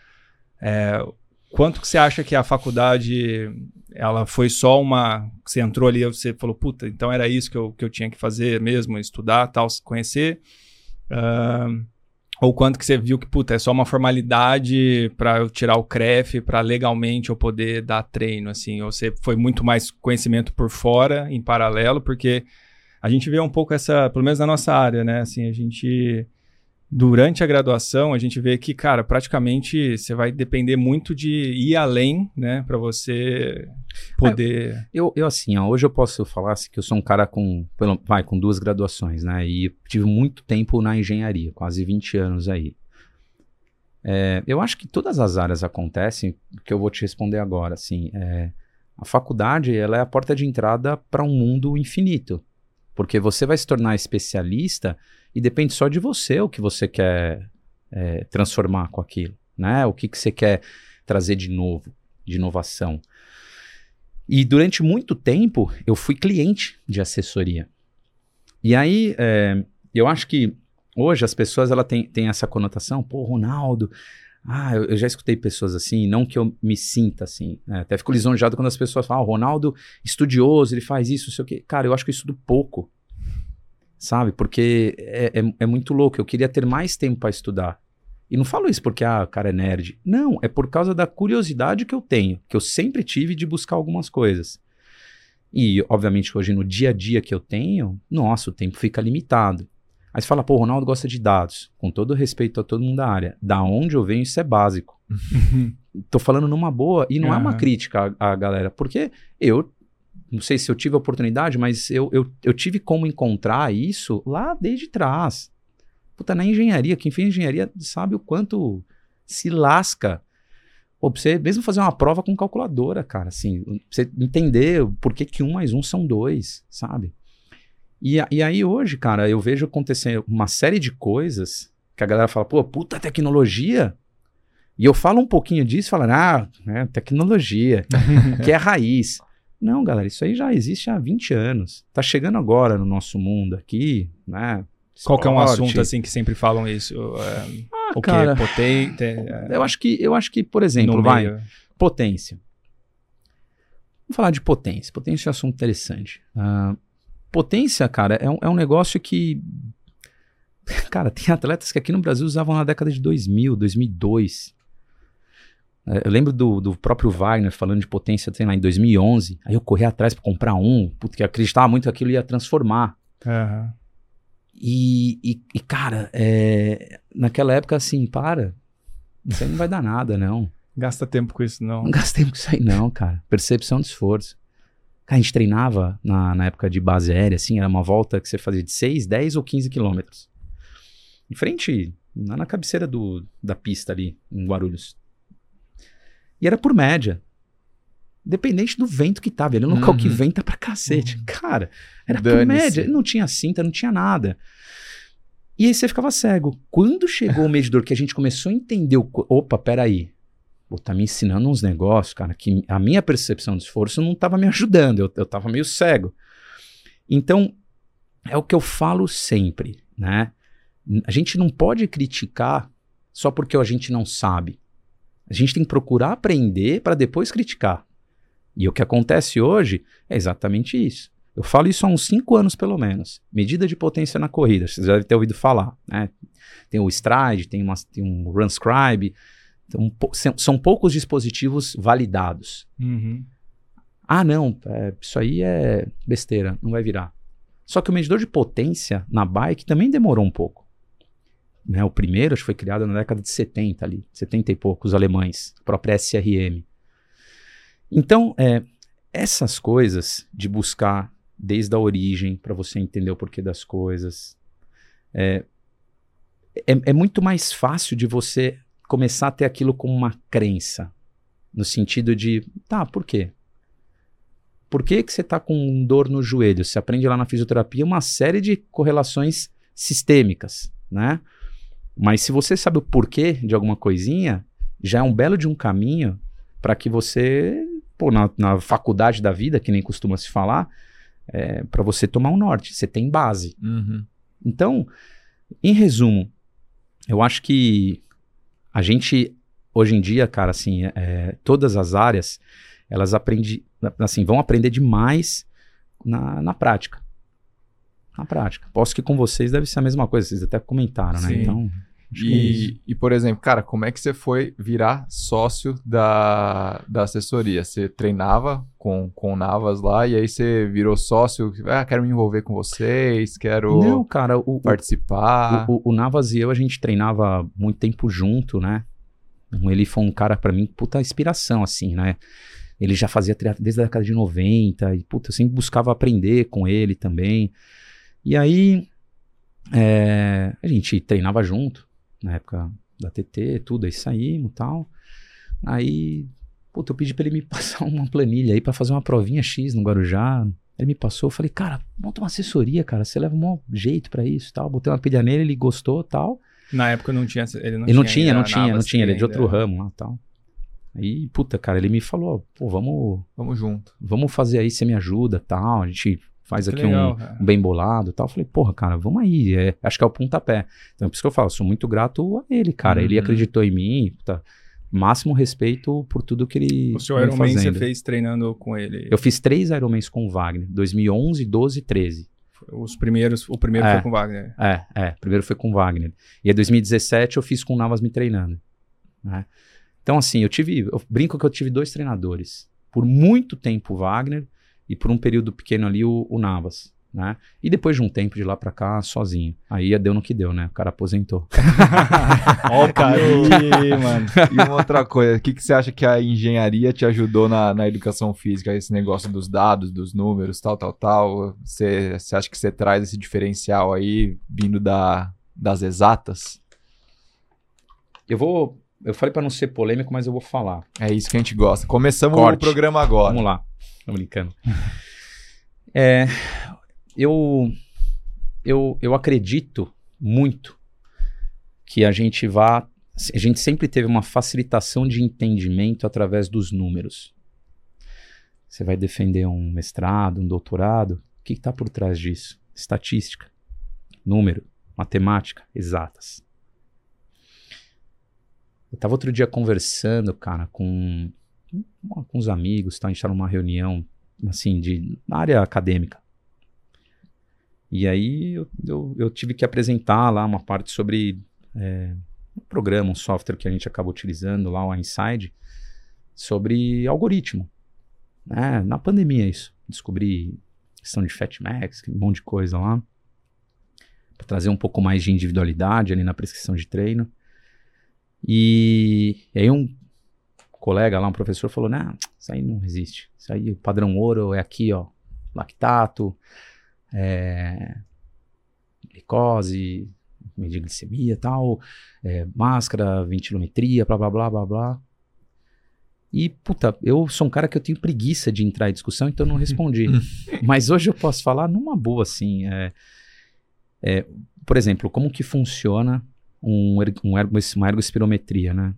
Speaker 2: É, quanto que você acha que a faculdade ela foi só uma você entrou ali você falou puta então era isso que eu, que eu tinha que fazer mesmo estudar tal conhecer Uh, ou quanto que você viu que, puta, é só uma formalidade para eu tirar o CREF, para legalmente eu poder dar treino, assim, ou você foi muito mais conhecimento por fora, em paralelo, porque a gente vê um pouco essa, pelo menos na nossa área, né, assim, a gente durante a graduação, a gente vê que, cara, praticamente você vai depender muito de ir além, né, para você poder.
Speaker 3: É, eu, eu, assim, ó, hoje eu posso falar assim, que eu sou um cara com, pelo, vai, com duas graduações, né, e tive muito tempo na engenharia, quase 20 anos aí. É, eu acho que todas as áreas acontecem, que eu vou te responder agora, assim, é, a faculdade, ela é a porta de entrada para um mundo infinito, porque você vai se tornar especialista e depende só de você o que você quer é, transformar com aquilo, né? O que, que você quer trazer de novo, de inovação. E durante muito tempo eu fui cliente de assessoria. E aí é, eu acho que hoje as pessoas ela tem, tem essa conotação, pô, Ronaldo. Ah, eu, eu já escutei pessoas assim, não que eu me sinta assim. Né? Até fico lisonjeado quando as pessoas falam, ah, Ronaldo, estudioso, ele faz isso, não sei o quê. Cara, eu acho que eu estudo pouco sabe? Porque é, é, é muito louco. Eu queria ter mais tempo para estudar. E não falo isso porque ah, o cara é nerd. Não, é por causa da curiosidade que eu tenho, que eu sempre tive de buscar algumas coisas. E, obviamente, hoje no dia a dia que eu tenho, nossa, o tempo fica limitado. Aí você fala, pô, o Ronaldo gosta de dados. Com todo respeito a todo mundo da área. Da onde eu venho, isso é básico. Tô falando numa boa, e não uhum. é uma crítica à, à galera, porque eu não sei se eu tive a oportunidade, mas eu, eu, eu tive como encontrar isso lá desde trás. Puta, na engenharia, quem fez engenharia sabe o quanto se lasca. Pô, pra você mesmo fazer uma prova com calculadora, cara, assim, pra você entender por que, que um mais um são dois, sabe? E, e aí hoje, cara, eu vejo acontecer uma série de coisas que a galera fala, pô, puta tecnologia. E eu falo um pouquinho disso, falando, ah, é, tecnologia, que é a raiz. Não, galera, isso aí já existe há 20 anos. Tá chegando agora no nosso mundo aqui, né?
Speaker 2: Qual que é um assunto assim que sempre falam isso? É, ah, o cara, que é potente? É,
Speaker 3: eu acho que eu acho que, por exemplo, vai potência. Vamos falar de potência. Potência é um assunto interessante. Uh, potência, cara, é um, é um negócio que cara, tem atletas que aqui no Brasil usavam na década de 2000, 2002. É, eu lembro do, do próprio Wagner falando de potência, sei lá, em 2011. Aí eu corri atrás para comprar um, porque acreditava muito que aquilo ia transformar. Uhum. E, e, e, cara, é, naquela época, assim, para. Isso aí não vai dar nada, não.
Speaker 2: Gasta tempo com isso, não.
Speaker 3: Não gasta tempo com isso aí, não, cara. Percepção de esforço. Cara, a gente treinava na, na época de base aérea, assim, era uma volta que você fazia de 6, 10 ou 15 quilômetros. Em frente, na, na cabeceira do, da pista ali, em Guarulhos. E era por média. Dependente do vento que tava. Ele é um local que uhum. venta pra cacete. Uhum. Cara, era por média. Não tinha cinta, não tinha nada. E aí você ficava cego. Quando chegou o medidor que a gente começou a entender o. Opa, peraí. Pô, tá me ensinando uns negócios, cara, que a minha percepção de esforço não tava me ajudando. Eu, eu tava meio cego. Então, é o que eu falo sempre, né? A gente não pode criticar só porque a gente não sabe. A gente tem que procurar aprender para depois criticar. E o que acontece hoje é exatamente isso. Eu falo isso há uns 5 anos, pelo menos. Medida de potência na corrida, vocês devem ter ouvido falar. Né? Tem o Stride, tem, uma, tem um Runscribe. Então, são poucos dispositivos validados. Uhum. Ah, não, é, isso aí é besteira, não vai virar. Só que o medidor de potência na bike também demorou um pouco. Né? O primeiro acho que foi criado na década de 70 ali, 70 e poucos alemães, a própria SRM. Então, é, essas coisas de buscar desde a origem para você entender o porquê das coisas, é, é, é, muito mais fácil de você começar a ter aquilo como uma crença, no sentido de, tá, por quê? Por que, que você está com dor no joelho? Você aprende lá na fisioterapia uma série de correlações sistêmicas, né? Mas se você sabe o porquê de alguma coisinha, já é um belo de um caminho para que você, pô, na, na, faculdade da vida, que nem costuma se falar, é, para você tomar um norte. Você tem base. Uhum. Então, em resumo, eu acho que a gente, hoje em dia, cara, assim, é, todas as áreas, elas aprendem, assim, vão aprender demais na, na prática na prática. Posso que com vocês deve ser a mesma coisa, vocês até comentaram, né? Sim. Então.
Speaker 1: E, e, por exemplo, cara, como é que você foi virar sócio da, da assessoria? Você treinava com, com Navas lá e aí você virou sócio? Ah, quero me envolver com vocês, quero
Speaker 3: Não, cara, o,
Speaker 1: participar.
Speaker 3: O, o, o Navas e eu, a gente treinava muito tempo junto, né? Ele foi um cara, para mim, puta inspiração, assim, né? Ele já fazia desde a década de 90 e, puta, eu sempre buscava aprender com ele também. E aí, é, a gente treinava junto, na época da TT, tudo, aí saímos e tal. Aí, puta, eu pedi pra ele me passar uma planilha aí para fazer uma provinha X no Guarujá. Ele me passou, eu falei, cara, monta uma assessoria, cara, você leva um maior jeito para isso tal. Botei uma pilha nele, ele gostou tal.
Speaker 2: Na época não tinha. Ele não
Speaker 3: ele não
Speaker 2: tinha,
Speaker 3: tinha, não tinha, não tinha, ele é de outro ramo lá tal. Aí, puta, cara, ele me falou, pô, vamos.
Speaker 1: Vamos junto.
Speaker 3: Vamos fazer aí, você me ajuda tal. A gente faz aqui legal, um, um, bem bolado tal. Eu falei, porra, cara, vamos aí. É, acho que é o pontapé. Então, por isso que eu falo, sou muito grato a ele, cara. Uhum. Ele acreditou em mim, puta, máximo respeito por tudo que ele.
Speaker 2: O seu Ironman você fez treinando com ele?
Speaker 3: Eu fiz três Ironmans com o Wagner, 2011, 12 e 13.
Speaker 2: Os primeiros, o primeiro é, foi com o Wagner.
Speaker 3: É, é, o primeiro foi com o Wagner. E em 2017 eu fiz com o Navas me treinando. Né? Então, assim, eu tive. Eu brinco que eu tive dois treinadores. Por muito tempo o Wagner e por um período pequeno ali o, o Navas. Né? E depois de um tempo de lá pra cá, sozinho. Aí deu no que deu, né? O cara aposentou.
Speaker 1: Ó o cara aí, mano. E uma outra coisa, o que, que você acha que a engenharia te ajudou na, na educação física? Esse negócio dos dados, dos números, tal, tal, tal. Você, você acha que você traz esse diferencial aí, vindo da, das exatas?
Speaker 3: Eu vou eu falei para não ser polêmico, mas eu vou falar.
Speaker 1: É isso que a gente gosta. Começamos Corte. o programa agora.
Speaker 3: Vamos lá. Tô brincando. é, eu, eu, eu acredito muito que a gente vá. A gente sempre teve uma facilitação de entendimento através dos números. Você vai defender um mestrado, um doutorado. O que está por trás disso? Estatística, número, matemática, exatas. Eu tava outro dia conversando, cara, com, com uns amigos, tá? a gente tá numa reunião, assim, de, área acadêmica. E aí eu, eu, eu tive que apresentar lá uma parte sobre é, um programa, um software que a gente acaba utilizando lá, o Inside, sobre algoritmo. Né? Na pandemia isso. Descobri questão de Fatmax, um monte de coisa lá. Para trazer um pouco mais de individualidade ali na prescrição de treino. E, e aí um colega lá, um professor, falou: Não, isso aí não existe. Isso aí, o padrão ouro é aqui, ó. Lactato, é, glicose, medir glicemia tal, é, máscara, ventilometria, blá blá blá blá blá. E, puta, eu sou um cara que eu tenho preguiça de entrar em discussão, então não respondi. Mas hoje eu posso falar numa boa, assim. É, é, por exemplo, como que funciona um, um uma ergospirometria, né?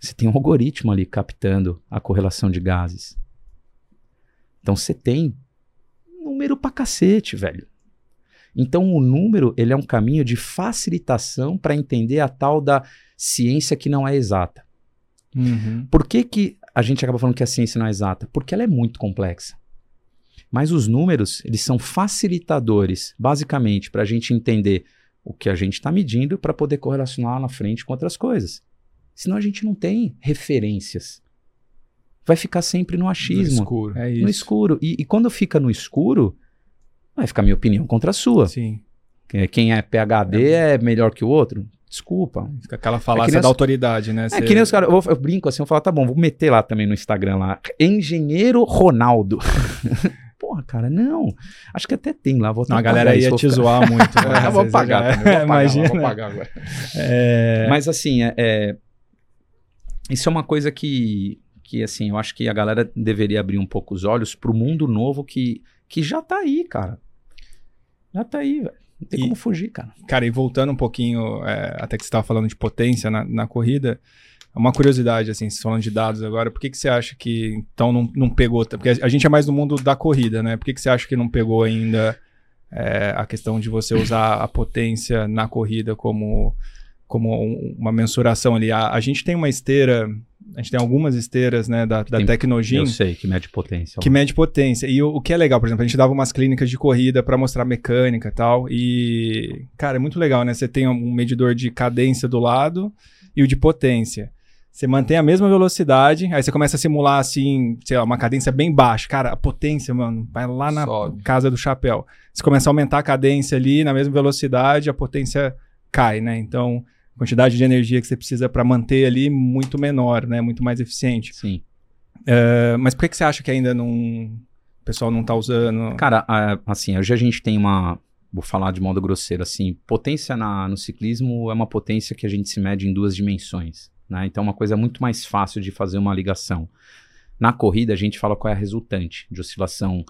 Speaker 3: Você tem um algoritmo ali captando a correlação de gases. Então você tem número pra cacete, velho. Então o número ele é um caminho de facilitação para entender a tal da ciência que não é exata. Uhum. Por que, que a gente acaba falando que a ciência não é exata? Porque ela é muito complexa. Mas os números eles são facilitadores, basicamente, para a gente entender o que a gente está medindo para poder correlacionar lá na frente com outras coisas. Senão a gente não tem referências. Vai ficar sempre no achismo. No
Speaker 1: escuro.
Speaker 3: É isso. No escuro. E, e quando fica no escuro, vai ficar minha opinião contra a sua.
Speaker 2: Sim.
Speaker 3: Quem é PHD é, é melhor que o outro? Desculpa.
Speaker 2: Fica aquela é falácia é da autoridade, né?
Speaker 3: É que nem os caras. Eu, eu, brinco assim, eu falo, tá bom, vou meter lá também no Instagram lá. Engenheiro Ronaldo. Porra, cara, não. Acho que até tem lá. Vou
Speaker 2: não, a galera ia te zoar muito.
Speaker 3: Né? eu vou pagar, também, vou pagar, vou pagar agora. É... Mas assim, é, é, isso é uma coisa que, que, assim, eu acho que a galera deveria abrir um pouco os olhos pro mundo novo que, que já tá aí, cara. Já tá aí, velho. Não tem e, como fugir, cara.
Speaker 2: Cara, e voltando um pouquinho, é, até que você estava falando de potência na, na corrida, uma curiosidade, assim, falando de dados agora, por que, que você acha que então não, não pegou? Porque a gente é mais do mundo da corrida, né? Por que, que você acha que não pegou ainda é, a questão de você usar a potência na corrida como, como uma mensuração ali? A, a gente tem uma esteira a gente tem algumas esteiras, né, da, da Tecnogin.
Speaker 3: Eu sei, que mede potência.
Speaker 2: Que mede potência. E o, o, que é legal, por exemplo, a gente dava umas clínicas de corrida para mostrar mecânica e tal. E, cara, é muito legal, né? Você tem um medidor de cadência do lado e o de potência. Você mantém a mesma velocidade, aí você começa a simular assim, sei lá, uma cadência bem baixa. Cara, a potência, mano, vai lá na Sobe. casa do chapéu. Você começa a aumentar a cadência ali na mesma velocidade, a potência cai, né? Então, quantidade de energia que você precisa para manter ali muito menor, né? Muito mais eficiente.
Speaker 3: Sim.
Speaker 2: Uh, mas por que, que você acha que ainda não. O pessoal não tá usando?
Speaker 3: Cara, assim, hoje a gente tem uma. Vou falar de modo grosseiro assim. Potência na, no ciclismo é uma potência que a gente se mede em duas dimensões. Né? Então, é uma coisa muito mais fácil de fazer uma ligação. Na corrida, a gente fala qual é a resultante de oscilação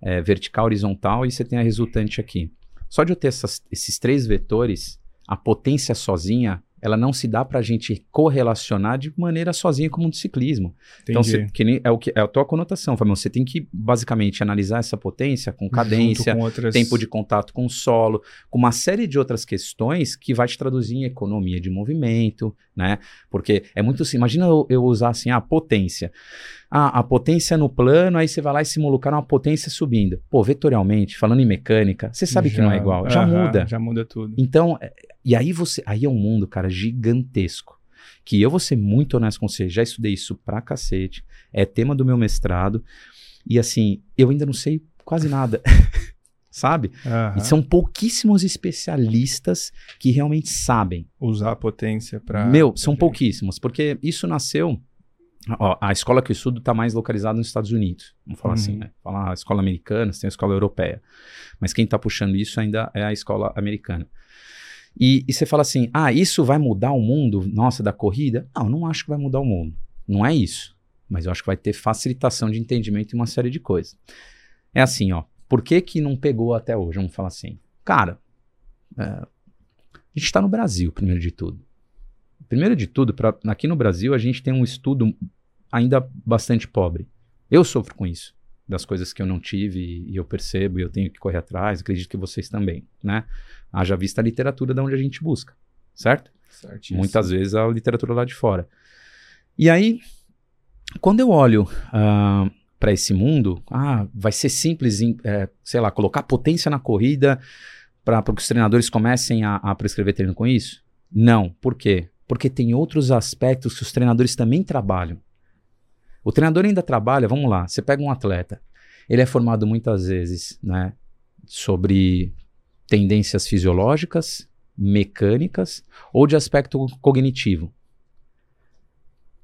Speaker 3: é, vertical, horizontal, e você tem a resultante aqui. Só de eu ter essas, esses três vetores, a potência sozinha ela não se dá para a gente correlacionar de maneira sozinha como no ciclismo. Então, Entendi. Então, você, que nem, é, o que, é a tua conotação, Fabião. Você tem que, basicamente, analisar essa potência com cadência, com outras... tempo de contato com o solo, com uma série de outras questões que vai te traduzir em economia de movimento, né? Porque é muito assim, imagina eu, eu usar assim, a potência. Ah, a potência no plano, aí você vai lá e simula o cara uma potência subindo. Pô, vetorialmente, falando em mecânica, você sabe já, que não é igual, já uh -huh, muda.
Speaker 2: Já muda tudo.
Speaker 3: Então, é, e aí você, aí é um mundo, cara, gigantesco. Que eu vou ser muito honesto com você, já estudei isso pra cacete, é tema do meu mestrado, e assim, eu ainda não sei quase nada. sabe? Uhum. E são pouquíssimos especialistas que realmente sabem
Speaker 2: usar a potência para.
Speaker 3: Meu, são pouquíssimos, porque isso nasceu. Ó, a escola que eu estudo está mais localizada nos Estados Unidos. Vamos falar assim, uhum. assim, né? Falar a escola americana, tem a escola europeia. Mas quem está puxando isso ainda é a escola americana. E, e, você fala assim: ah, isso vai mudar o mundo, nossa, da corrida? Não, não acho que vai mudar o mundo. Não é isso. Mas eu acho que vai ter facilitação de entendimento e uma série de coisas. É assim, ó. Por que, que não pegou até hoje? Vamos falar assim. Cara, é, a gente está no Brasil, primeiro de tudo. Primeiro de tudo, pra, aqui no Brasil, a gente tem um estudo ainda bastante pobre. Eu sofro com isso das coisas que eu não tive e eu percebo e eu tenho que correr atrás, acredito que vocês também, né? Haja vista a literatura da onde a gente busca, certo? Certíssimo. Muitas vezes a literatura lá de fora. E aí, quando eu olho uh, ah, para esse mundo, ah, vai ser simples, é, sei lá, colocar potência na corrida para que os treinadores comecem a, a prescrever treino com isso? Não. Por quê? Porque tem outros aspectos que os treinadores também trabalham. O treinador ainda trabalha, vamos lá, você pega um atleta, ele é formado muitas vezes, né, sobre tendências fisiológicas, mecânicas ou de aspecto cognitivo.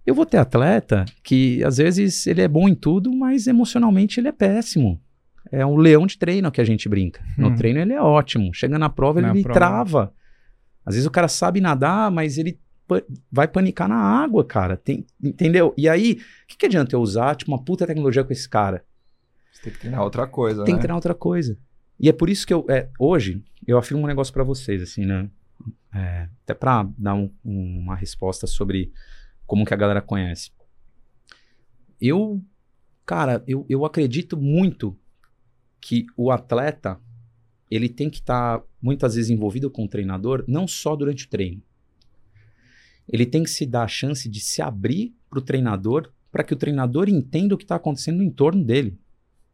Speaker 3: Eu vou ter atleta que às vezes ele é bom em tudo, mas emocionalmente ele é péssimo. É um leão de treino que a gente brinca. No hum. treino ele é ótimo. Chega na prova, na ele prova. trava. Às vezes o cara sabe nadar, mas ele vai panicar na água, cara. Tem, entendeu? E aí, o que, que adianta eu usar tipo, uma puta tecnologia com esse cara?
Speaker 1: Você tem que treinar outra coisa,
Speaker 3: Tem
Speaker 1: né?
Speaker 3: que treinar outra coisa. E é por isso que eu, é, hoje, eu afirmo um negócio para vocês, assim, né? É, até pra dar um, uma resposta sobre como que a galera conhece. Eu, cara, eu, eu acredito muito que o atleta, ele tem que estar tá, muitas vezes envolvido com o treinador, não só durante o treino ele tem que se dar a chance de se abrir para o treinador, para que o treinador entenda o que está acontecendo no entorno dele.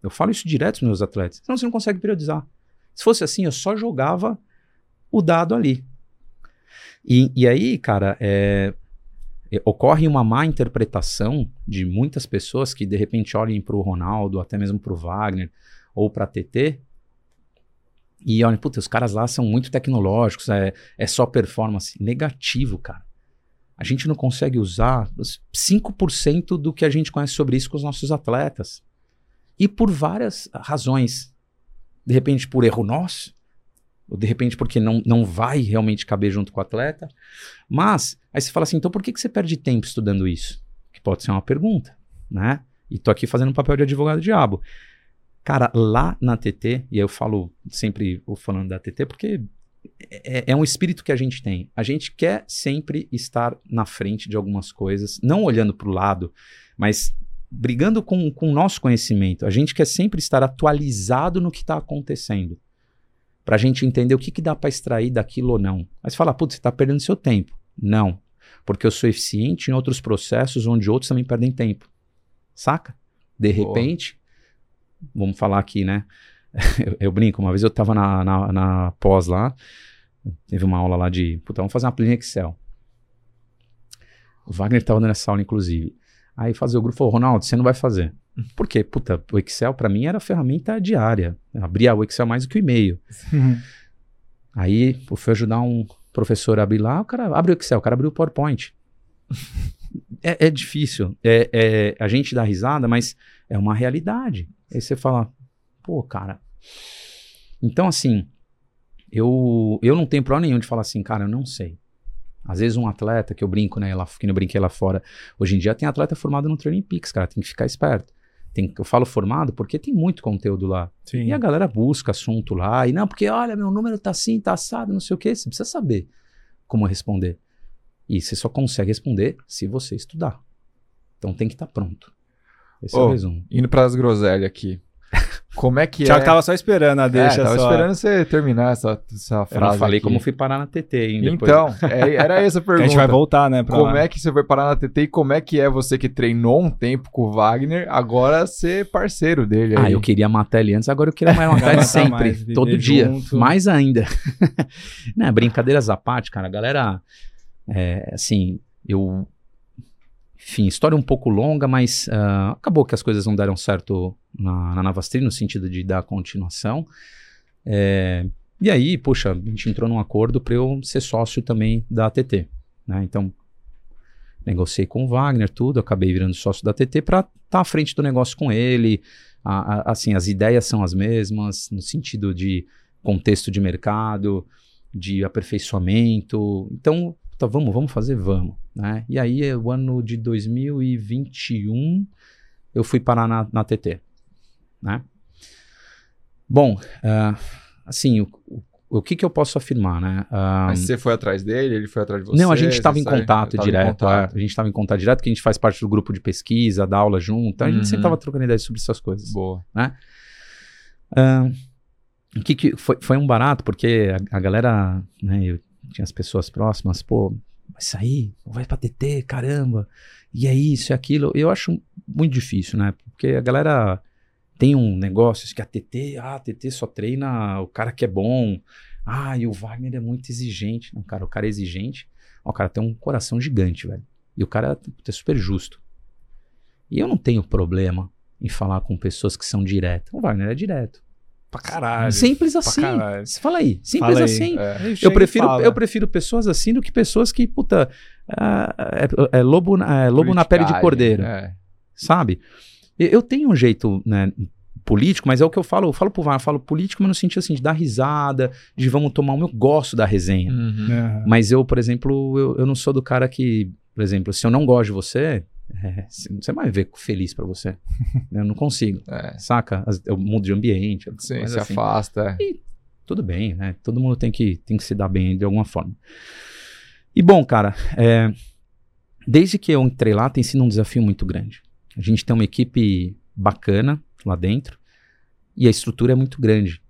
Speaker 3: Eu falo isso direto para meus atletas. Senão você não consegue periodizar. Se fosse assim, eu só jogava o dado ali. E, e aí, cara, é, é, ocorre uma má interpretação de muitas pessoas que de repente olhem para o Ronaldo, até mesmo para o Wagner ou para a TT e olhem, puta, os caras lá são muito tecnológicos, é, é só performance. Negativo, cara a gente não consegue usar 5% do que a gente conhece sobre isso com os nossos atletas. E por várias razões. De repente, por erro nosso, ou de repente porque não, não vai realmente caber junto com o atleta. Mas, aí você fala assim, então por que, que você perde tempo estudando isso? Que pode ser uma pergunta, né? E tô aqui fazendo um papel de advogado diabo. Cara, lá na TT, e eu falo sempre, falando da TT, porque é, é, um espírito que a gente tem. A gente quer sempre estar na frente de algumas coisas, não olhando para o lado, mas brigando com, com o nosso conhecimento. A gente quer sempre estar atualizado no que está acontecendo. Para a gente entender o que, que dá para extrair daquilo ou não. Mas fala, putz, você está perdendo seu tempo. Não. Porque eu sou eficiente em outros processos onde outros também perdem tempo. Saca? De repente, Boa. vamos falar aqui, né? eu, eu, brinco, uma vez eu tava na, na, na, pós lá, teve uma aula lá de, puta, vamos fazer uma planilha Excel. O Wagner tava dando essa aula, inclusive. Aí fazer o grupo falou, Ronaldo, você não vai fazer. Por quê? Puta, o Excel para mim era ferramenta diária. Eu abria o Excel mais do que o e-mail. Aí eu fui ajudar um professor a abrir lá, o cara abre o Excel, o cara abriu o PowerPoint. é, é, difícil. É, é, a gente dá risada, mas é uma realidade. Aí você fala, pô, cara. Então, assim, eu, eu não tenho problema nenhum de falar assim, cara, eu não sei. Às vezes um atleta que eu brinco, né, lá, que eu brinquei lá fora, hoje em dia tem atleta formado no Training Peaks, cara, tem que ficar esperto. Tem, eu falo formado porque tem muito conteúdo lá. Sim. E a galera busca assunto lá. E não, porque olha, meu número tá assim, tá assado, não sei o quê. Você precisa saber como responder. E você só consegue responder se você estudar. Então tem que estar tá pronto.
Speaker 1: Esse oh, é o resumo. Indo para as groselhas aqui. Como é que
Speaker 2: Thiago
Speaker 1: é?
Speaker 2: tava só esperando a deixa.
Speaker 1: É, tava
Speaker 2: só.
Speaker 1: esperando você terminar essa, essa frase. Eu não
Speaker 3: falei
Speaker 1: aqui.
Speaker 3: como fui parar na TT ainda.
Speaker 1: Então, é, era essa a pergunta.
Speaker 2: a gente vai voltar, né?
Speaker 1: como
Speaker 2: lá.
Speaker 1: é que você foi parar na TT e como é que é você que treinou um tempo com o Wagner, agora ser parceiro dele?
Speaker 3: Aí? Ah, eu queria matar ele antes, agora eu queria mais matar ele sempre, mais, todo dia. Junto. Mais ainda. né, brincadeiras à parte, cara. A galera, é, assim, eu enfim, história um pouco longa, mas uh, acabou que as coisas não deram certo na, na Navastri, no sentido de dar continuação. É, e aí, poxa, a gente entrou num acordo para eu ser sócio também da ATT. Né? Então, negociei com o Wagner, tudo, acabei virando sócio da ATT para estar tá à frente do negócio com ele. A, a, assim, as ideias são as mesmas, no sentido de contexto de mercado, de aperfeiçoamento. Então, tá, vamos, vamos fazer, vamos. Né? E aí, o ano de 2021, eu fui parar na, na TT. Né? Bom, uh, assim, o, o, o, que, que eu posso afirmar, né?
Speaker 1: Uh, Mas você foi atrás dele, ele foi atrás de você?
Speaker 3: Não, a gente estava em contato direto. Em contato. É, a gente estava em contato direto, porque a gente faz parte do grupo de pesquisa, dá aula junto. Então, a gente sempre estava uhum. trocando ideias sobre essas coisas.
Speaker 1: Boa.
Speaker 3: Né? Uh, o que, que foi, foi um barato, porque a, a galera, né, eu tinha as pessoas próximas, pô, vai sair, vai pra TT, caramba, e é isso, é aquilo. Eu acho muito difícil, né? Porque a galera tem um negócio que a TT, ah, a TT só treina o cara que é bom. Ah, e o Wagner é muito exigente. Não, cara, o cara é exigente. Ó, o cara tem um coração gigante, velho. E o cara é super justo. E eu não tenho problema em falar com pessoas que são diretas. O Wagner é direto.
Speaker 2: Pra caralho.
Speaker 3: Simples assim. Você fala aí. Simples fala aí. assim. É. Eu, prefiro, eu prefiro pessoas assim do que pessoas que, puta, é, é, é lobo, é lobo na pele de cordeiro. É. Sabe? Eu tenho um jeito, né, político, mas é o que eu falo, eu falo pro VAR, eu falo político, mas no sentido assim, de dar risada, de vamos tomar um, eu gosto da resenha. Uhum. Mas eu, por exemplo, eu, eu não sou do cara que, por exemplo, se eu não gosto de você, é, você vai ver feliz para você. eu não consigo. É. Saca? Eu mudo de ambiente.
Speaker 1: Sim, se assim. afasta.
Speaker 3: E tudo bem, né? Todo mundo tem que, tem que se dar bem de alguma forma. E bom, cara, é, desde que eu entrei lá, tem sido um desafio muito grande. A gente tem uma equipe bacana lá dentro e a estrutura é muito grande,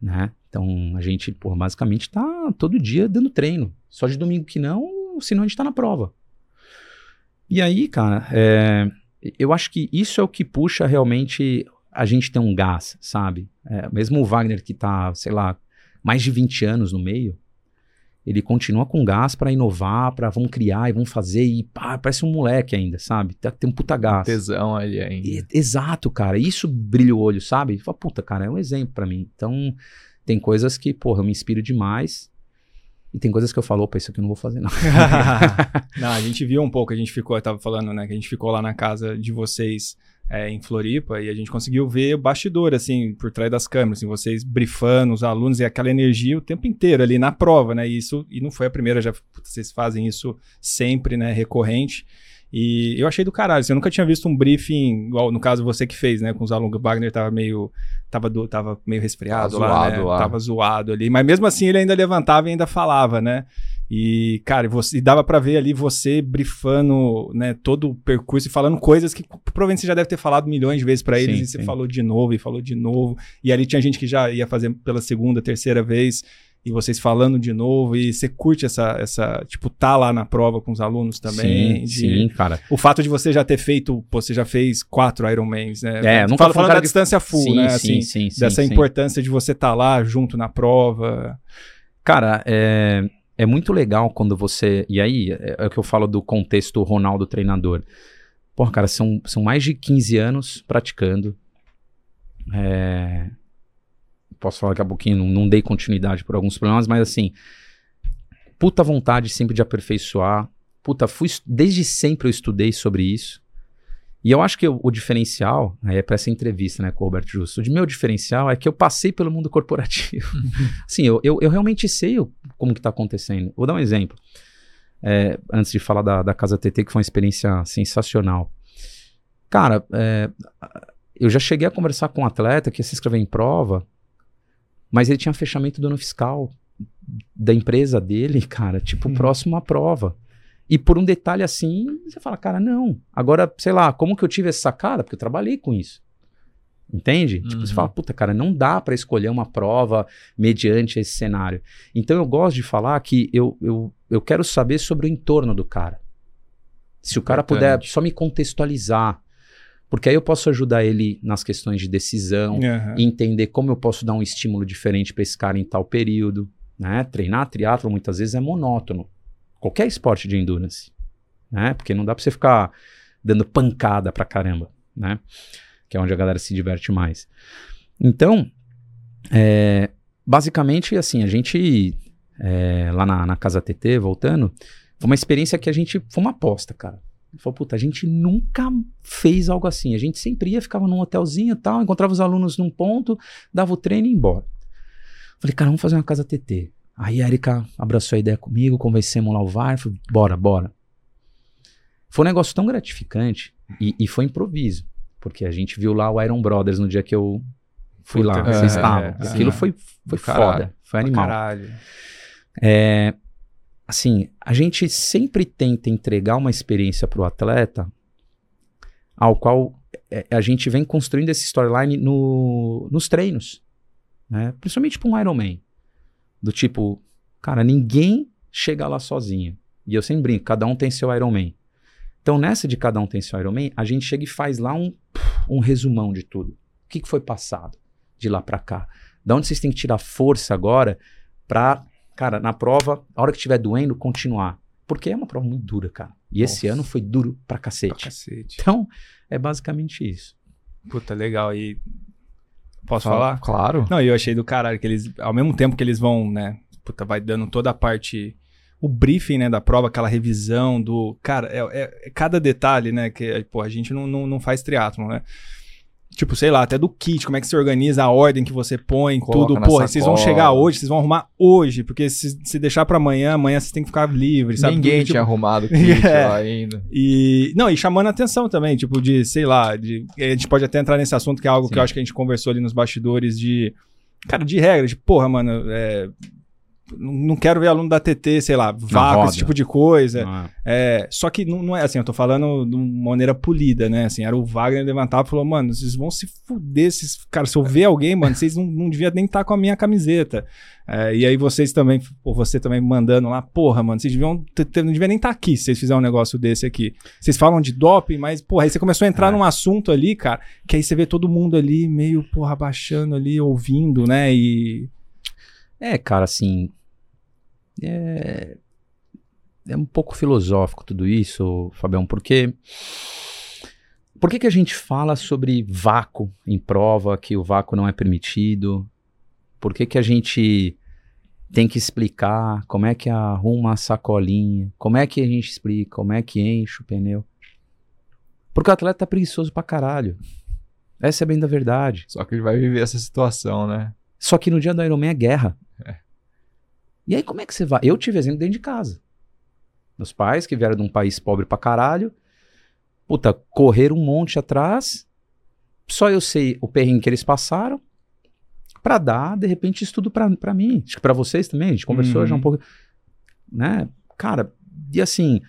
Speaker 3: né? Então a gente, pô, basicamente tá todo dia dando treino. Só de domingo que não, senão a gente tá na prova. E aí, cara, é, eu acho que isso é o que puxa realmente a gente ter um gás, sabe? É, mesmo o Wagner que tá, sei lá, mais de 20 anos no meio, ele continua com gás para inovar, para vamos criar e vamos fazer e pá, parece um moleque ainda, sabe? Tá, tem um puta gás.
Speaker 1: Tesão ali ainda. E,
Speaker 3: exato, cara. Isso brilha o olho, sabe? Fala, puta, cara, é um exemplo para mim. Então, tem coisas que, porra, eu me inspiro demais. E tem coisas que eu falo, opa, isso aqui eu não vou fazer, não.
Speaker 2: não, a gente viu um pouco, a gente ficou, eu tava falando, né, que a gente ficou lá na casa de vocês é, em Floripa e a gente conseguiu ver o bastidor, assim, por trás das câmeras, assim, vocês brifando os alunos e aquela energia o tempo inteiro ali na prova, né? E isso, e não foi a primeira, já vocês fazem isso sempre, né, recorrente. E eu achei do caralho. Assim, eu nunca tinha visto um briefing, igual no caso você que fez, né? Com os alunos. O Wagner tava meio. Tava, do, tava meio resfriado tava lá, zoado, né? lá. Tava zoado ali. Mas mesmo assim ele ainda levantava e ainda falava, né? E, cara, você, e dava para ver ali você brifando, né, todo o percurso e falando coisas que provavelmente você já deve ter falado milhões de vezes para eles sim, e você sim. falou de novo e falou de novo. E ali tinha gente que já ia fazer pela segunda, terceira vez. E vocês falando de novo, e você curte essa, essa tipo, tá lá na prova com os alunos também.
Speaker 3: Sim, de, sim, cara.
Speaker 2: O fato de você já ter feito, pô, você já fez quatro Ironmans, né?
Speaker 3: É,
Speaker 2: não
Speaker 3: falo
Speaker 2: falando da distância full,
Speaker 3: sim,
Speaker 2: né?
Speaker 3: Sim,
Speaker 2: assim,
Speaker 3: sim, sim,
Speaker 2: dessa
Speaker 3: sim.
Speaker 2: importância de você estar tá lá junto na prova.
Speaker 3: Cara, é, é muito legal quando você. E aí, é, é o que eu falo do contexto Ronaldo treinador. Porra, cara, são, são mais de 15 anos praticando. É, posso falar daqui a pouquinho, não, não dei continuidade por alguns problemas, mas assim, puta vontade sempre de aperfeiçoar. Puta, fui, desde sempre eu estudei sobre isso. E eu acho que o, o diferencial, aí é para essa entrevista, né, com o Roberto Justo, o meu diferencial é que eu passei pelo mundo corporativo. assim, eu, eu, eu, realmente sei como que tá acontecendo. Vou dar um exemplo. É, antes de falar da, da Casa TT, que foi uma experiência sensacional. Cara, é, eu já cheguei a conversar com um atleta que ia se inscrever em prova, mas ele tinha fechamento do ano fiscal da empresa dele, cara, tipo, hum. próximo à prova. E por um detalhe assim, você fala, cara, não. Agora, sei lá, como que eu tive essa sacada? Porque eu trabalhei com isso. Entende? Uhum. Tipo, você fala, puta, cara, não dá para escolher uma prova mediante esse cenário. Então eu gosto de falar que eu, eu, eu quero saber sobre o entorno do cara. Se o cara puder só me contextualizar. Porque aí eu posso ajudar ele nas questões de decisão, uhum. entender como eu posso dar um estímulo diferente para esse cara em tal período. Né? Treinar triatlo muitas vezes é monótono. Qualquer esporte de endurance. Né? Porque não dá para você ficar dando pancada pra caramba. Né? Que é onde a galera se diverte mais. Então, é, basicamente, assim, a gente é, lá na, na Casa TT, voltando, foi uma experiência que a gente. Foi uma aposta, cara. Falou, puta, a gente nunca fez algo assim. A gente sempre ia, ficava num hotelzinho e tal, encontrava os alunos num ponto, dava o treino e ia embora. Falei, cara, vamos fazer uma casa TT. Aí a Erika abraçou a ideia comigo, convencemos lá o VAR, falei, bora, bora. Foi um negócio tão gratificante e, e, foi improviso, porque a gente viu lá o Iron Brothers no dia que eu fui Puta, lá, é, vocês estavam. É, Aquilo foi, foi foda, foi animal.
Speaker 2: Caralho.
Speaker 3: É, assim, a gente sempre tenta entregar uma experiência para o atleta ao qual é, a gente vem construindo esse storyline no, nos treinos, né? principalmente para um Ironman. Do tipo, cara, ninguém chega lá sozinho. E eu sempre brinco, cada um tem seu Iron Man. Então, nessa de cada um tem seu Iron Man, a gente chega e faz lá um, um resumão de tudo. O que, que foi passado de lá para cá? Da onde vocês têm que tirar força agora pra, cara, na prova, a hora que estiver doendo, continuar. Porque é uma prova muito dura, cara. E Nossa. esse ano foi duro pra cacete.
Speaker 2: pra cacete.
Speaker 3: Então, é basicamente isso.
Speaker 2: Puta, legal. E Posso falar?
Speaker 1: Claro.
Speaker 2: Não, eu achei do caralho que eles, ao mesmo tempo que eles vão, né, puta, vai dando toda a parte, o briefing, né, da prova, aquela revisão do, cara, é, é, é cada detalhe, né, que, pô, a gente não, não, não faz triatlon, né, Tipo, sei lá, até do kit, como é que você organiza a ordem que você põe, Coloca tudo. Porra, vocês vão chegar hoje, vocês vão arrumar hoje, porque se, se deixar para amanhã, amanhã vocês têm que ficar livre, sabe?
Speaker 1: Ninguém
Speaker 2: tudo,
Speaker 1: tinha tipo... arrumado o kit é. lá ainda.
Speaker 2: E, não, e chamando a atenção também, tipo, de, sei lá, de, a gente pode até entrar nesse assunto, que é algo Sim. que eu acho que a gente conversou ali nos bastidores de, cara, de regra, de, porra, mano, é, não quero ver aluno da TT, sei lá, vácuo, esse tipo de coisa. É. é, só que não, não, é assim, eu tô falando de uma maneira polida, né? Assim, era o Wagner levantava e falou, mano, vocês vão se fuder, esses, cara, se eu ver alguém, mano, vocês não, não deviam nem estar tá com a minha camiseta. É, e aí vocês também, ou você também mandando lá, porra, mano, vocês deviam, não deviam nem estar tá aqui se vocês fizerem um negócio desse aqui. Vocês falam de doping, mas, porra, aí você começou a entrar é. num assunto ali, cara, que aí você vê todo mundo ali meio, porra, baixando ali, ouvindo, né? E...
Speaker 3: É, cara, assim, é, é um pouco filosófico tudo isso, Fabião, porque. Por que, que a gente fala sobre vácuo em prova, que o vácuo não é permitido? Por que, que a gente tem que explicar como é que arruma a sacolinha? Como é que a gente explica? Como é que enche o pneu? Porque o atleta tá preguiçoso pra caralho. Essa é bem da verdade.
Speaker 1: Só que ele vai viver essa situação, né?
Speaker 3: Só que no dia do Ironman é guerra. E aí, como é que você vai? Eu tive exemplo dentro de casa. Meus pais, que vieram de um país pobre pra caralho, puta, correram um monte atrás. Só eu sei o perrengue que eles passaram para dar, de repente, estudo para mim. Acho que pra vocês também, a gente conversou uhum. já um pouco. Né? Cara, e assim,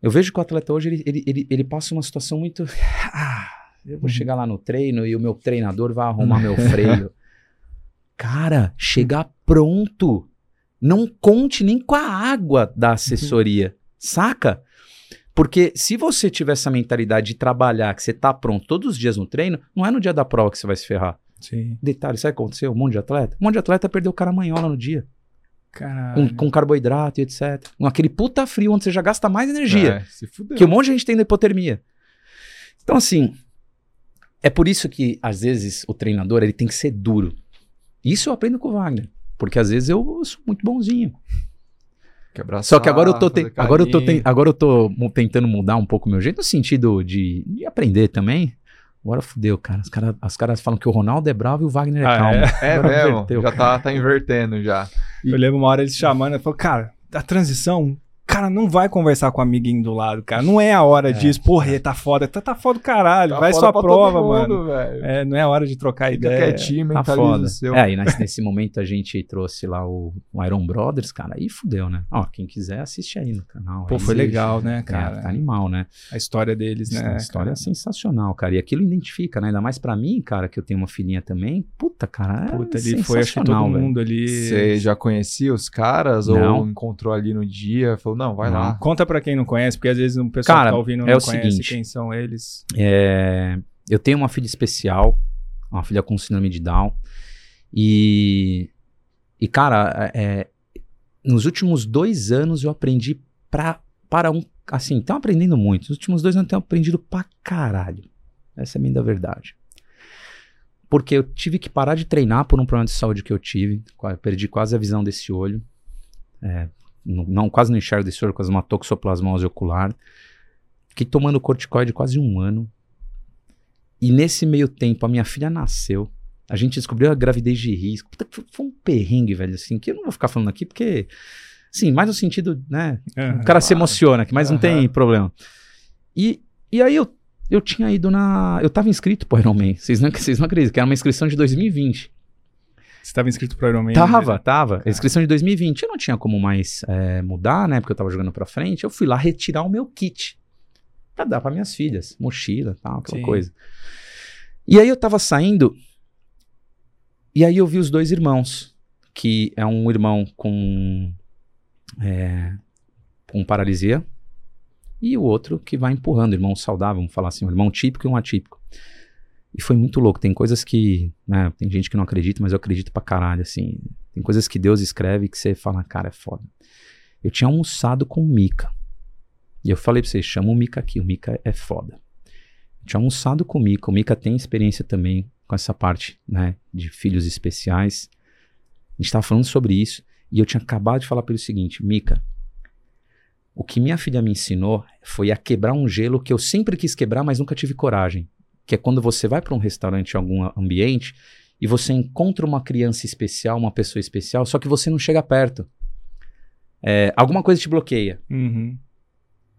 Speaker 3: eu vejo que o atleta hoje, ele, ele, ele, ele passa uma situação muito. Ah, eu vou uhum. chegar lá no treino e o meu treinador vai arrumar meu freio. Cara, chegar pronto Não conte nem com a água da assessoria, uhum. saca? Porque se você tiver essa mentalidade de trabalhar, que você tá pronto todos os dias no treino, não é no dia da prova que você vai se ferrar.
Speaker 2: Sim.
Speaker 3: Detalhe, sabe o que aconteceu? Um monte de atleta? Um monte de atleta perdeu o caramanhola no dia.
Speaker 2: Com,
Speaker 3: com, carboidrato e etc. Com aquele puta frio onde você já gasta mais energia. É, que um monte de gente tem hipotermia. Então, assim, é por isso que, às vezes, o treinador ele tem que ser duro. Isso eu aprendo com o Wagner. Porque às vezes eu sou muito bonzinho. Só que agora eu tô, te... agora eu tô, te... agora eu tô tentando mudar um pouco o meu jeito, no sentido de, de aprender também. Agora fudeu, cara. Os caras os caras falam que o Ronaldo é bravo e o Wagner é ah, calmo.
Speaker 1: É, é mesmo. Inverteu, já tá, tá invertendo já.
Speaker 2: Eu lembro uma hora eles chamando, eu falei, cara, a transição Cara, não vai conversar com o amiguinho do lado, cara. Não é a hora é, disso. Porra, é. tá foda. Tá, tá foda do caralho. Tá vai sua prova, mundo, mano. É, não é a hora de trocar Fica ideia.
Speaker 3: quietinho, tá foda. Seu. É, e nesse, nesse momento a gente trouxe lá o, o, Iron Brothers, cara. Aí fudeu, né? Ó, quem quiser assiste aí no canal.
Speaker 2: Pô, foi legal, né, cara?
Speaker 3: É, tá animal, né?
Speaker 2: A história deles, né?
Speaker 3: A história é sensacional, cara. E aquilo identifica, né? Ainda mais pra mim, cara, que eu tenho uma filhinha também. Puta, cara. É
Speaker 2: Puta, ele foi, acho que todo mundo ali.
Speaker 1: Você já conhecia os caras? Não. Ou encontrou ali no dia? Falou, não, vai não. lá.
Speaker 2: Conta para quem não conhece, porque às vezes o pessoal
Speaker 3: Cara,
Speaker 2: que tá ouvindo
Speaker 3: é
Speaker 2: não
Speaker 3: o
Speaker 2: conhece
Speaker 3: seguinte,
Speaker 2: quem são eles.
Speaker 3: É, eu tenho uma filha especial, uma filha com síndrome de Down. E, e cara, é, nos últimos dois anos eu aprendi pra, para um. Assim, estão aprendendo muito. Nos últimos dois anos eu tenho aprendido pra caralho. Essa é a minha verdade. Porque eu tive que parar de treinar por um problema de saúde que eu tive. Perdi quase a visão desse olho. É, não, quase não enxergo desse olho com uma toxoplasmose ocular. Fiquei tomando corticoide quase um ano. E nesse meio tempo, a minha filha nasceu. A gente descobriu a gravidez de risco. Foi um perrengue, velho, assim, que eu não vou ficar falando aqui porque. Sim, mais no sentido, né? o cara se emociona aqui, mas uhum. não tem problema. E, e aí eu, eu tinha ido na. Eu tava inscrito pro Ironman. Vocês não, vocês não acreditam, que era uma inscrição de 2020.
Speaker 2: Você estava inscrito para o Ironman?
Speaker 3: Tava, né? tava. A inscrição de 2020 eu não tinha como mais é, mudar, né? Porque eu tava jogando para frente. Eu fui lá retirar o meu kit para dar para minhas filhas, mochila, tal, aquela Sim. coisa. E aí eu tava saindo e aí eu vi os dois irmãos, que é um irmão com é, com paralisia e o outro que vai empurrando, irmão saudável, vamos falar assim, um irmão típico e um atípico. E foi muito louco. Tem coisas que, né, tem gente que não acredita, mas eu acredito pra caralho, assim. Tem coisas que Deus escreve que você fala, cara, é foda. Eu tinha almoçado com o Mika. E eu falei pra vocês, chama o Mika aqui, o Mika é foda. Eu tinha almoçado com o Mika. O Mika tem experiência também com essa parte, né, de filhos especiais. A gente tava falando sobre isso. E eu tinha acabado de falar pelo seguinte, Mika, o que minha filha me ensinou foi a quebrar um gelo que eu sempre quis quebrar, mas nunca tive coragem que é quando você vai para um restaurante em algum ambiente e você encontra uma criança especial, uma pessoa especial, só que você não chega perto. É, alguma coisa te bloqueia.
Speaker 2: Uhum.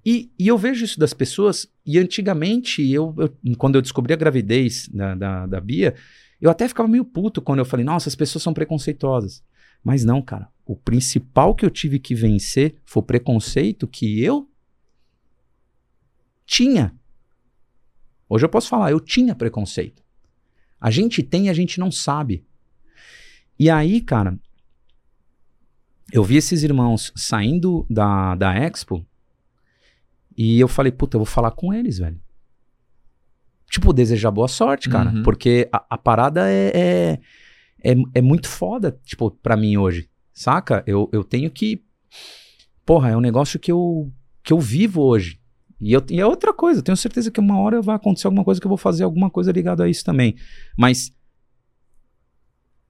Speaker 3: E, e, eu vejo isso das pessoas, e antigamente, eu, eu quando eu descobri a gravidez da, da, da Bia, eu até ficava meio puto quando eu falei, nossa, as pessoas são preconceituosas. Mas não, cara. O principal que eu tive que vencer foi o preconceito que eu tinha Hoje eu posso falar, eu tinha preconceito. A gente tem e a gente não sabe. E aí, cara, eu vi esses irmãos saindo da, da Expo e eu falei, puta, eu vou falar com eles, velho. Tipo, desejar boa sorte, cara. Uhum. Porque a, a parada é, é, é, é, muito foda, tipo, pra mim hoje. Saca? Eu, eu tenho que. Porra, é um negócio que eu, que eu vivo hoje. E, eu, e é outra coisa, tenho certeza que uma hora vai acontecer alguma coisa que eu vou fazer alguma coisa ligada a isso também. Mas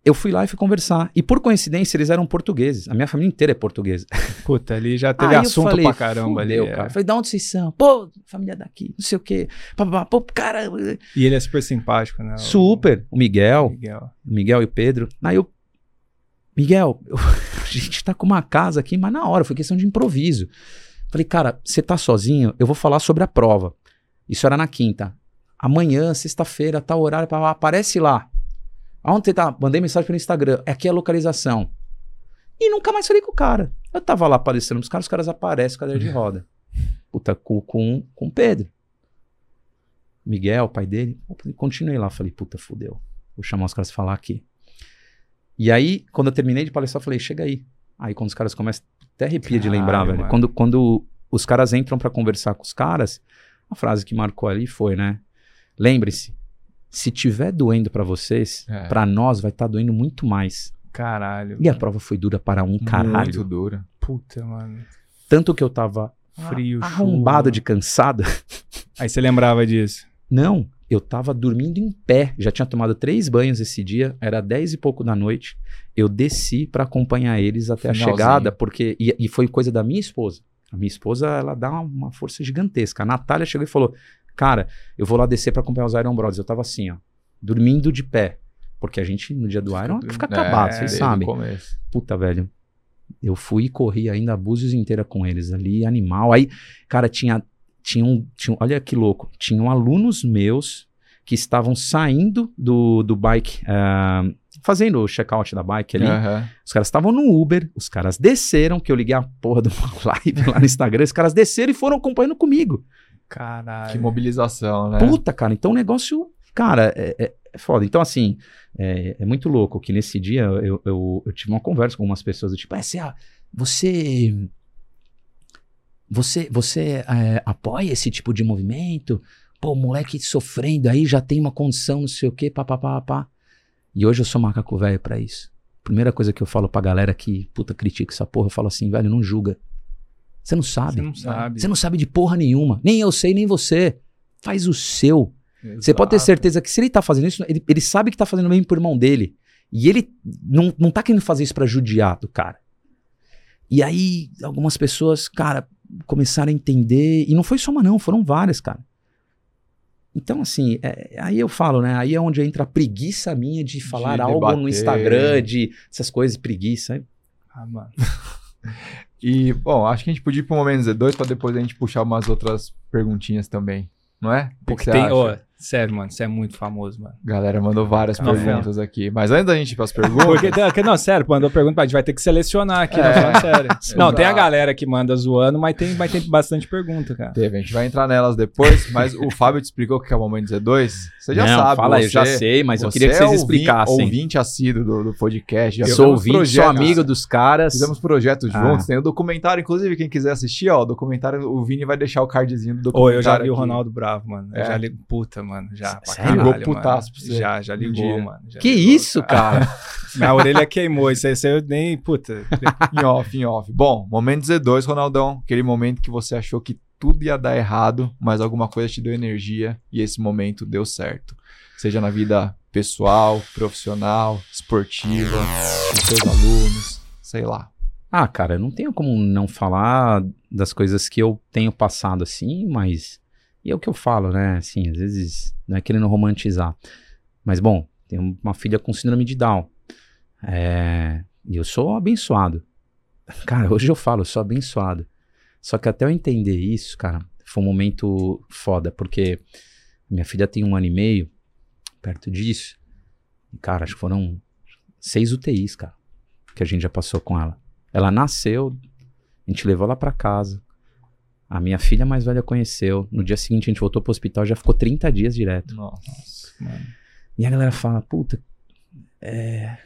Speaker 3: eu fui lá e fui conversar. E por coincidência, eles eram portugueses. A minha família inteira é portuguesa.
Speaker 2: Puta, ali já teve assunto falei, pra caramba ali. É.
Speaker 3: Cara. Falei, de onde vocês são? Pô, família daqui, não sei o quê. Pô, cara.
Speaker 2: E ele é super simpático, né?
Speaker 3: Super. O Miguel. Miguel. O Miguel e o Pedro. Aí eu. Miguel, eu, a gente tá com uma casa aqui, mas na hora, foi questão de improviso. Falei, cara, você tá sozinho? Eu vou falar sobre a prova. Isso era na quinta. Amanhã, sexta-feira, tal horário, aparece lá. Aonde você tá? Mandei mensagem pelo Instagram. É aqui a localização. E nunca mais falei com o cara. Eu tava lá aparecendo os caras, os caras aparecem cadeira de roda. Puta, com, com, com Pedro. Miguel, pai dele. Continuei lá. Falei, puta, fudeu. Vou chamar os caras pra falar aqui. E aí, quando eu terminei de palestrar, eu falei, chega aí. Aí quando os caras começam, até arrepia Caralho, de lembrar, velho. Quando, quando os caras entram para conversar com os caras, a frase que marcou ali foi, né? Lembre-se, se tiver doendo para vocês, é. para nós vai estar tá doendo muito mais.
Speaker 2: Caralho.
Speaker 3: E a prova foi dura para um caralho.
Speaker 1: Muito dura.
Speaker 2: Puta, mano.
Speaker 3: Tanto que eu tava frio, arrombado chuva. de cansado.
Speaker 2: Aí você lembrava disso?
Speaker 3: Não, eu tava dormindo em pé. Já tinha tomado três banhos esse dia, era dez e pouco da noite. Eu desci para acompanhar eles até Finalzinho. a chegada, porque. E, e, foi coisa da minha esposa. A minha esposa, ela dá uma, uma força gigantesca. A Natália chegou e falou: Cara, eu vou lá descer para acompanhar os Iron Brothers. Eu tava assim, ó, dormindo de pé. Porque a gente, no dia do Iron, fica acabado, é, vocês sabem. Puta, velho. Eu fui e corri ainda a Búzios inteira com eles ali, animal. Aí, cara, tinha, tinha, um, tinha olha que louco, tinham alunos meus que estavam saindo do, do bike, uh, fazendo o check-out da bike ali. Uhum. Os caras estavam no Uber, os caras desceram, que eu liguei a porra de uma live lá no Instagram, os caras desceram e foram acompanhando comigo.
Speaker 2: Caralho.
Speaker 1: Que mobilização, né?
Speaker 3: Puta, cara, então o negócio, cara, é, é, é foda. Então, assim, é, é, muito louco que nesse dia eu, eu, eu, tive uma conversa com umas pessoas do tipo, é, você. Você, você é, apoia esse tipo de movimento? Pô, o moleque sofrendo aí já tem uma condição, não sei o quê, papapá. Pá. E hoje eu sou macaco velho pra isso. Primeira coisa que eu falo pra galera que, puta, critica essa porra, eu falo assim, velho, não julga. Você não sabe. Você
Speaker 2: não sabe.
Speaker 3: Você não sabe de porra nenhuma. Nem eu sei, nem você. Faz o seu. Você pode ter certeza que se ele tá fazendo isso, ele, ele sabe que tá fazendo bem pro irmão dele. E ele não, não tá querendo fazer isso para judiar do cara. E aí, algumas pessoas, cara, começaram a entender. E não foi só uma, não, foram várias, cara. Então, assim, é, aí eu falo, né? Aí é onde entra a preguiça minha de falar de algo debater. no Instagram, de essas coisas, preguiça.
Speaker 2: Ah, mano.
Speaker 1: e, bom, acho que a gente podia ir pro momento Z2 para depois a gente puxar umas outras perguntinhas também. Não é?
Speaker 2: Porque tem. Ó, Sério, mano, você é muito famoso, mano.
Speaker 1: Galera mandou várias não, perguntas aqui. Mas antes da gente ir pras perguntas.
Speaker 2: Porque, não, sério, mandou pergunta, a gente vai ter que selecionar aqui, é, não, sério. Não, tem a galera que manda zoando, mas tem, mas tem bastante pergunta, cara.
Speaker 1: Teve, a gente vai entrar nelas depois, mas o Fábio te explicou o que é o Momento Z2? Você já não, sabe.
Speaker 3: Fala,
Speaker 1: você,
Speaker 3: eu já sei, mas eu queria que vocês é explicassem.
Speaker 1: ouvinte assíduo do, do podcast.
Speaker 3: Já sou ouvinte, projetos, sou amigo dos caras.
Speaker 1: Fizemos projetos ah. juntos, tem o documentário, inclusive, quem quiser assistir, ó, o documentário, o Vini vai deixar o cardzinho do documentário.
Speaker 2: Ô, eu já vi aqui. o Ronaldo Bravo, mano. Eu é. já li, puta, mano, já.
Speaker 1: Sério? Ligou putaço pra você.
Speaker 2: Já, já ligou, mano. Já
Speaker 3: que
Speaker 2: ligou,
Speaker 3: isso, cara?
Speaker 2: Minha orelha queimou, isso aí eu nem, puta.
Speaker 1: em off, em off. Bom, momento Z2, Ronaldão. Aquele momento que você achou que tudo ia dar errado, mas alguma coisa te deu energia e esse momento deu certo. Seja na vida pessoal, profissional, esportiva, com seus alunos, sei lá.
Speaker 3: Ah, cara, não tenho como não falar das coisas que eu tenho passado assim, mas e é o que eu falo, né? Assim, às vezes não é querendo romantizar. Mas, bom, tenho uma filha com síndrome de Down. É, e eu sou abençoado. Cara, hoje eu falo, eu sou abençoado. Só que até eu entender isso, cara, foi um momento foda, porque minha filha tem um ano e meio, perto disso. E, cara, acho que foram seis UTIs, cara, que a gente já passou com ela. Ela nasceu, a gente levou ela para casa. A minha filha mais velha conheceu. No dia seguinte a gente voltou pro hospital, já ficou 30 dias direto.
Speaker 1: Nossa, mano.
Speaker 3: E a galera fala, puta, é.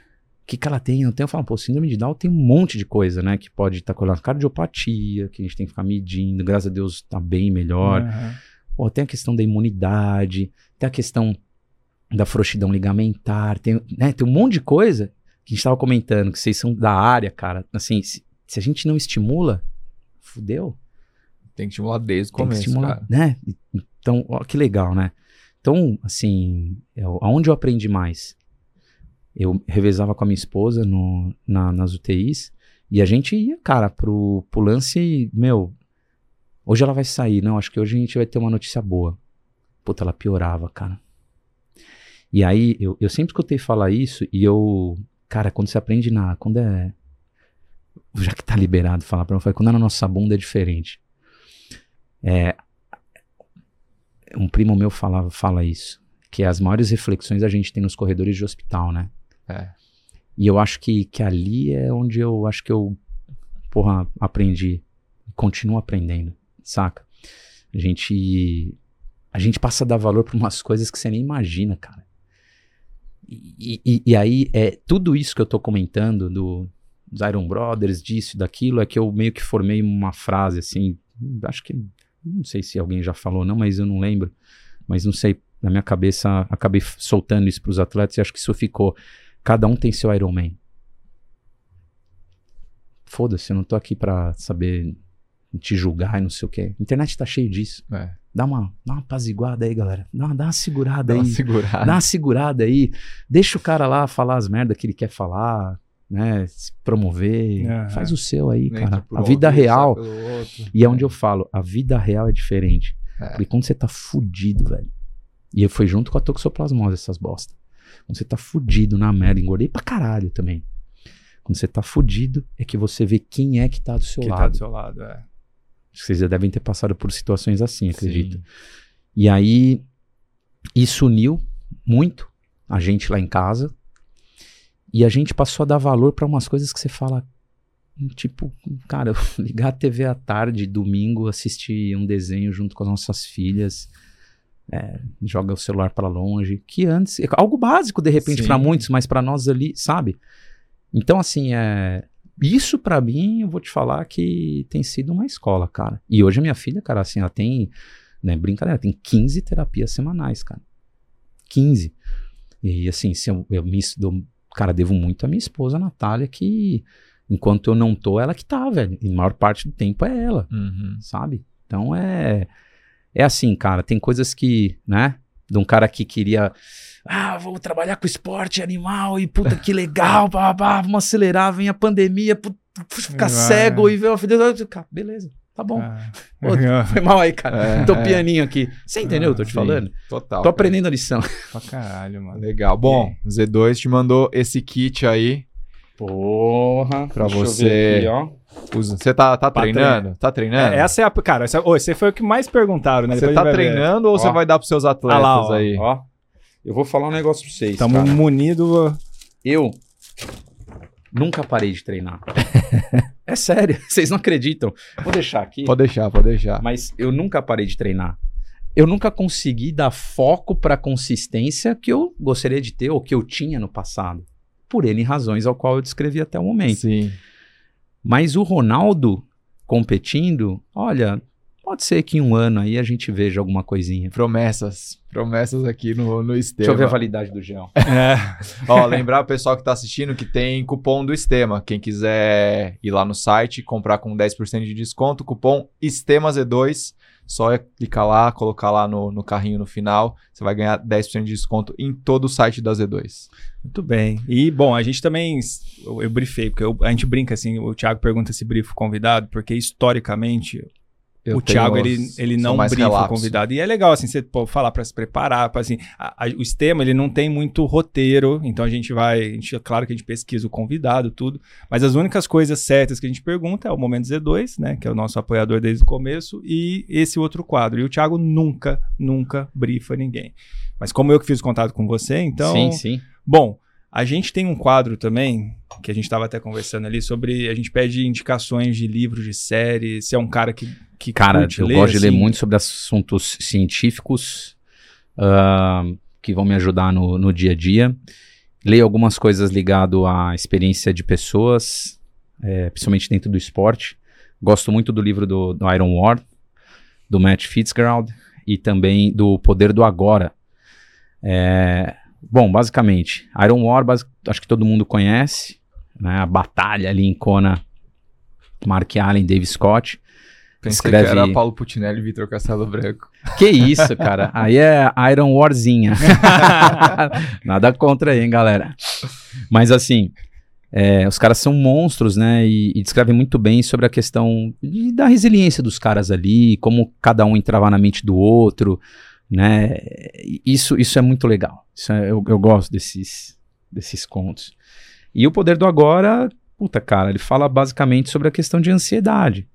Speaker 3: O que, que ela tem? Eu tenho falo, pô, síndrome de Down tem um monte de coisa, né? Que pode estar tá com cardiopatia, que a gente tem que ficar medindo. Graças a Deus tá bem melhor. Uhum. Pô, tem a questão da imunidade, tem a questão da frouxidão ligamentar, tem, né, tem um monte de coisa que a gente tava comentando, que vocês são da área, cara. Assim, se, se a gente não estimula, fudeu.
Speaker 1: Tem que estimular desde o Tem começo,
Speaker 3: estimular, cara. né? Então, ó, que legal, né? Então, assim, eu, aonde eu aprendi mais? Eu revezava com a minha esposa no, na, nas UTIs e a gente ia, cara, pro, pro lance, meu, hoje ela vai sair, não, acho que hoje a gente vai ter uma notícia boa. Puta, ela piorava, cara. E aí, eu, eu sempre escutei falar isso e eu, cara, quando você aprende na, quando é, já que tá liberado falar pra mim, quando é na nossa bunda é diferente. É, um primo meu falava, fala isso, que as maiores reflexões a gente tem nos corredores de hospital, né?
Speaker 1: É.
Speaker 3: E eu acho que, que ali é onde eu acho que eu, porra, aprendi. Continuo aprendendo, saca? A gente, a gente passa a dar valor para umas coisas que você nem imagina, cara. E, e, e, aí, é tudo isso que eu tô comentando do, dos Iron Brothers, disso, daquilo, é que eu meio que formei uma frase assim, acho que não sei se alguém já falou não, mas eu não lembro, mas não sei, na minha cabeça acabei soltando isso para os atletas e acho que isso ficou, cada um tem seu Iron Man. Foda-se, eu não tô aqui para saber te julgar e não sei o que. A internet tá cheio disso. É. Dá uma, dá uma apaziguada aí, galera. Dá, dá uma segurada dá aí. Uma segurada. Dá uma segurada aí. Deixa o cara lá falar as merdas que ele quer falar né, se promover, uhum. faz o seu aí, Nem cara. A vida real. E é onde eu falo, a vida real é diferente. É. Porque quando você tá fudido, velho. E foi junto com a toxoplasmose essas bosta. Quando você tá fudido na merda, engordei pra caralho também. Quando você tá fudido, é que você vê quem é que tá do seu que lado. Tá do
Speaker 2: seu lado, é.
Speaker 3: Vocês já devem ter passado por situações assim, acredito. Sim. E aí, isso uniu muito a gente lá em casa, e a gente passou a dar valor para umas coisas que você fala, tipo, cara, ligar a TV à tarde, domingo, assistir um desenho junto com as nossas filhas, é, joga o celular para longe, que antes, algo básico de repente para muitos, mas para nós ali, sabe? Então assim, é, isso para mim, eu vou te falar que tem sido uma escola, cara. E hoje a minha filha, cara, assim, ela tem, né, brincadeira, tem 15 terapias semanais, cara. 15. E assim, se eu, eu me dou cara, devo muito à minha esposa, Natália, que enquanto eu não tô, ela que tá, velho. E a maior parte do tempo é ela, uhum. sabe? Então é. É assim, cara, tem coisas que, né? De um cara que queria. Ah, vou trabalhar com esporte animal e puta que legal, pá, vamos acelerar, vem a pandemia, puta, ficar é. cego e ver o Beleza, tá bom. É. Pô, foi mal aí, cara. É, Tô é. pianinho aqui. Você entendeu o que eu tô te sim, falando?
Speaker 1: Total.
Speaker 3: Tô aprendendo a lição.
Speaker 2: Pra caralho, mano.
Speaker 1: Legal. Bom, Z2 te mandou esse kit aí.
Speaker 3: Porra.
Speaker 1: Pra você. Aqui, ó. Você tá, tá treinando? Tá treinando?
Speaker 2: É, essa é a. Cara, essa, oh, esse foi o que mais perguntaram, né?
Speaker 1: Você tá treinando ver. ou ó. você vai dar pros seus atletas ah lá, ó, aí?
Speaker 3: Ó. Eu vou falar um negócio pra vocês.
Speaker 2: Estamos munidos.
Speaker 3: Eu nunca parei de treinar. É sério, vocês não acreditam. Vou deixar aqui.
Speaker 1: Pode deixar, pode deixar.
Speaker 3: Mas eu nunca parei de treinar. Eu nunca consegui dar foco para a consistência que eu gostaria de ter ou que eu tinha no passado. Por N razões ao qual eu descrevi até o momento.
Speaker 1: Sim.
Speaker 3: Mas o Ronaldo competindo, olha, Pode ser que em um ano aí a gente veja alguma coisinha.
Speaker 1: Promessas. Promessas aqui no, no Estema.
Speaker 3: Deixa eu ver a validade do gel.
Speaker 1: É. Ó, lembrar o pessoal que está assistindo que tem cupom do Estema. Quem quiser ir lá no site, comprar com 10% de desconto, cupom ESTEMAZ2. Só é clicar lá, colocar lá no, no carrinho no final. Você vai ganhar 10% de desconto em todo o site da Z2.
Speaker 2: Muito bem. E, bom, a gente também. Eu, eu briefei, porque eu, a gente brinca assim, o Thiago pergunta se briefo convidado, porque historicamente eu o Thiago, ele, ele não brifa o convidado. E é legal, assim, você pode falar para se preparar, para assim, a, a, o sistema, ele não tem muito roteiro, então a gente vai, a gente, claro que a gente pesquisa o convidado, tudo, mas as únicas coisas certas que a gente pergunta é o Momento Z2, né, que é o nosso apoiador desde o começo, e esse outro quadro. E o Thiago nunca, nunca brifa ninguém. Mas como eu que fiz contato com você, então...
Speaker 3: Sim, sim.
Speaker 2: Bom, a gente tem um quadro também, que a gente estava até conversando ali, sobre. A gente pede indicações de livros, de séries. Se é um cara que. Que
Speaker 3: cara, eu ler, gosto assim. de ler assim. muito sobre assuntos científicos uh, que vão me ajudar no, no dia a dia. Leio algumas coisas ligado à experiência de pessoas, é, principalmente dentro do esporte. Gosto muito do livro do, do Iron War, do Matt Fitzgerald, e também do Poder do Agora. É, Bom, basicamente, Iron War, acho que todo mundo conhece, né? A batalha ali em Kona, Mark Allen, Dave Scott.
Speaker 1: Pensei escreve... que era Paulo Putinelli e Vitor Castelo Branco.
Speaker 3: Que isso, cara. Aí é Iron Warzinha. Nada contra aí, hein, galera. Mas assim, é, os caras são monstros, né? E, e, descrevem muito bem sobre a questão de, da resiliência dos caras ali, como cada um entrava na mente do outro né? Isso, isso é muito legal. É, eu, eu gosto desses, desses contos. E o Poder do Agora, puta cara, ele fala basicamente sobre a questão de ansiedade.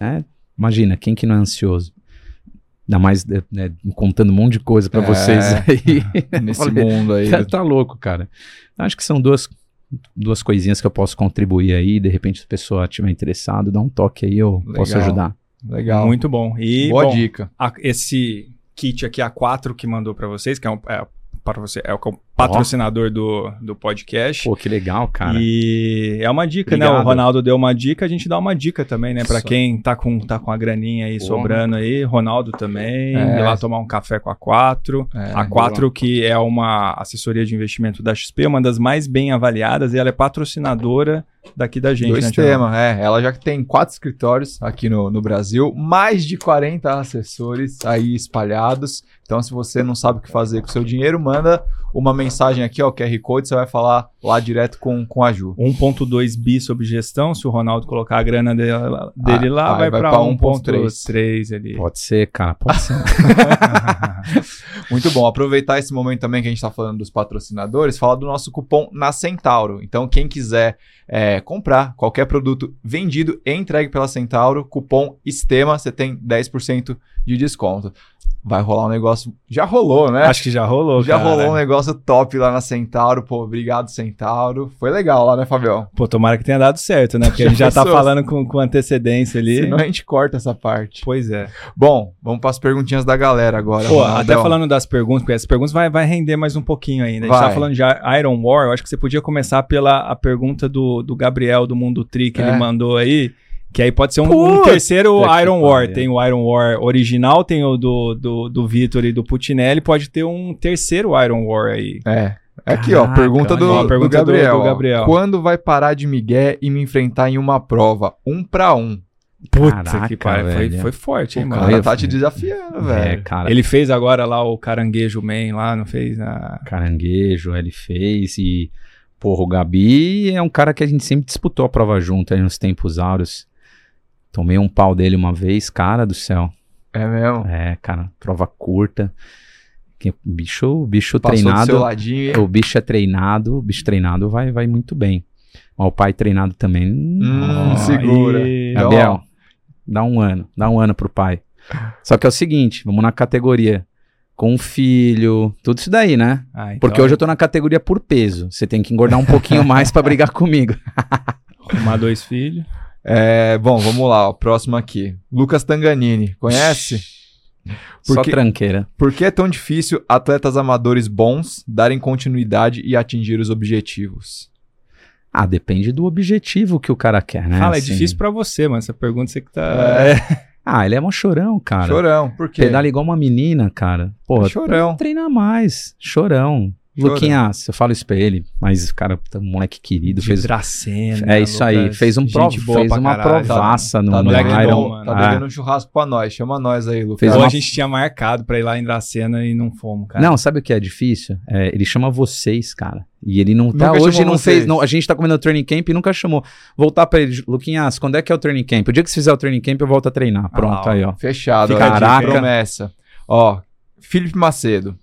Speaker 3: Né? Imagina, quem que não é ansioso? Ainda mais né, contando um monte de coisa para é, vocês aí.
Speaker 1: Nesse mundo aí.
Speaker 3: Tá, tá, louco, cara. Acho que são duas, duas coisinhas que eu posso contribuir aí. De repente, se a pessoa estiver interessado, dá um toque aí, eu Legal. posso ajudar.
Speaker 2: Legal. Muito bom. E,
Speaker 1: Boa
Speaker 2: bom,
Speaker 1: dica.
Speaker 2: A, esse kit aqui A4 que mandou para vocês, que é, um, é. É o patrocinador oh. do, do podcast.
Speaker 3: Pô, que legal, cara.
Speaker 2: E é uma dica, Obrigado. né? O Ronaldo deu uma dica, a gente dá uma dica também, né? Para quem tá com, tá com a graninha aí Pô. sobrando aí, Ronaldo também, é. ir lá tomar um café com a 4. É, a 4 que é uma assessoria de investimento da XP, uma das mais bem avaliadas, e ela é patrocinadora daqui da gente,
Speaker 1: do né, sistema, é. Ela já tem quatro escritórios aqui no, no Brasil, mais de 40 assessores aí espalhados. Então, se você não sabe o que fazer com o seu dinheiro, manda uma mensagem aqui, ó, QR Code, você vai falar lá direto com, com a Ju.
Speaker 2: 1.2 bi sobre gestão, se o Ronaldo colocar a grana dele, dele ah, lá, vai, vai para 1.3 ali.
Speaker 3: Pode ser, cara, pode ser.
Speaker 1: Muito bom. Aproveitar esse momento também que a gente está falando dos patrocinadores, falar do nosso cupom na Centauro. Então, quem quiser é, comprar qualquer produto vendido e entregue pela Centauro, cupom STEMA, você tem 10% de desconto vai rolar um negócio. Já rolou, né?
Speaker 2: Acho que já rolou.
Speaker 1: Já cara. rolou um negócio top lá na Centauro. Pô, obrigado, Centauro. Foi legal lá, né, Fabião?
Speaker 2: Pô, tomara que tenha dado certo, né? Porque a gente já tá falando com, com antecedência ali.
Speaker 1: Senão a gente corta essa parte.
Speaker 2: Pois é.
Speaker 1: Bom, vamos para as perguntinhas da galera agora.
Speaker 2: Pô, até falando das perguntas, porque essas perguntas vai, vai render mais um pouquinho ainda. A gente vai. tá falando de Iron War. Eu acho que você podia começar pela a pergunta do, do Gabriel do Mundo Tri que é. ele mandou aí. Que aí pode ser um, um terceiro Iron War. Tem o Iron War original, tem o do, do, do Vitor e do Putinelli. Pode ter um terceiro Iron War aí.
Speaker 1: É. Aqui, ó, pergunta, do, ó, pergunta do, Gabriel, do, do Gabriel. Quando vai parar de migué e me enfrentar em uma prova? Um pra um.
Speaker 2: Puta Caraca, que pariu. Foi, foi forte, hein, o
Speaker 1: mano? O cara tá te desafiando, é, velho. É,
Speaker 2: cara. Ele fez agora lá o Caranguejo Man lá, não fez?
Speaker 3: A... Caranguejo, ele fez e... Porra, o Gabi é um cara que a gente sempre disputou a prova junto aí nos tempos áureos. Tomei um pau dele uma vez, cara do céu.
Speaker 1: É mesmo?
Speaker 3: É, cara, prova curta. Bicho, bicho Passou treinado.
Speaker 1: ladinho,
Speaker 3: o bicho é treinado, o bicho treinado vai, vai muito bem. Mas o pai treinado também.
Speaker 1: Hum, oh, segura. E...
Speaker 3: Gabriel, dá um ano, dá um ano pro pai. Só que é o seguinte, vamos na categoria com um filho, tudo isso daí, né? Ah, então Porque hoje eu tô na categoria por peso. Você tem que engordar um pouquinho mais para brigar comigo.
Speaker 2: Arrumar dois filhos.
Speaker 1: É, bom, vamos lá, o próximo aqui. Lucas Tanganini, conhece?
Speaker 3: Por Só que, tranqueira.
Speaker 1: Por que é tão difícil atletas amadores bons darem continuidade e atingir os objetivos?
Speaker 3: Ah, depende do objetivo que o cara quer, né?
Speaker 2: Fala, é assim... é difícil para você, mano. Essa pergunta você que tá. É.
Speaker 3: Ah, ele é um chorão, cara.
Speaker 1: Chorão, por quê?
Speaker 3: Pedala igual uma menina, cara. Pô,
Speaker 1: é chorão.
Speaker 3: Treinar mais. Chorão. Luquinhas, eu falo isso pra ele, mas, cara, tá um moleque querido.
Speaker 2: De
Speaker 3: fez
Speaker 2: Dracena,
Speaker 3: É isso Lucas, aí, fez, um prov, fez uma caralho, provaça tá, no,
Speaker 1: tá
Speaker 3: no
Speaker 1: Iron. Bom, tá devendo ah. um churrasco pra nós, chama nós aí, Lucas.
Speaker 2: Fez uma... a gente tinha marcado pra ir lá em Dracena e não fomos, cara.
Speaker 3: Não, sabe o que é difícil? É, ele chama vocês, cara. E ele não tá hoje não vocês. fez. Não, a gente tá comendo o training camp e nunca chamou. Voltar pra ele, Luquinhas, quando é que é o training camp? O dia que você fizer o training camp, eu volto a treinar. Pronto, ah, aí, ó.
Speaker 1: Fechado, Caraca. promessa. Ó, Felipe Macedo.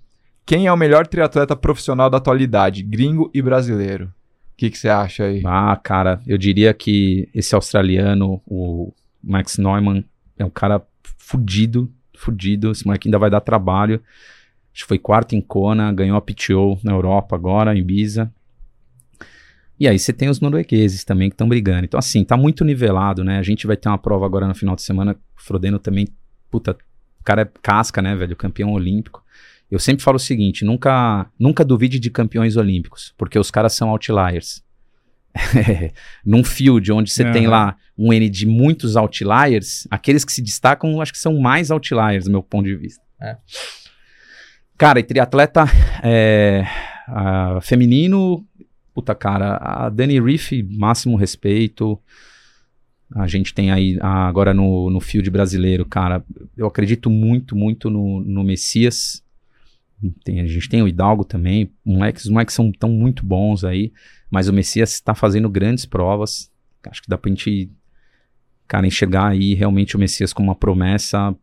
Speaker 1: Quem é o melhor triatleta profissional da atualidade, gringo e brasileiro? O que você acha aí?
Speaker 3: Ah, cara, eu diria que esse australiano, o Max Neumann, é um cara fudido, fudido. Esse moleque ainda vai dar trabalho. Acho que foi quarto em Kona, ganhou a PTO na Europa agora, em Ibiza. E aí você tem os noruegueses também que estão brigando. Então, assim, tá muito nivelado, né? A gente vai ter uma prova agora no final de semana. Frodeno também, puta, o cara é casca, né, velho? Campeão olímpico. Eu sempre falo o seguinte: nunca, nunca duvide de campeões olímpicos, porque os caras são outliers. Num field onde você uhum. tem lá um N de muitos outliers, aqueles que se destacam, acho que são mais outliers, do meu ponto de vista. É. Cara, e triatleta é, feminino, puta cara, a Dani Riff, máximo respeito. A gente tem aí agora no, no field brasileiro, cara, eu acredito muito, muito no, no Messias. Tem, a gente tem o Hidalgo também, moleques, os moleques são tão muito bons aí, mas o Messias está fazendo grandes provas. Acho que dá pra gente, cara, enxergar aí realmente o Messias como uma promessa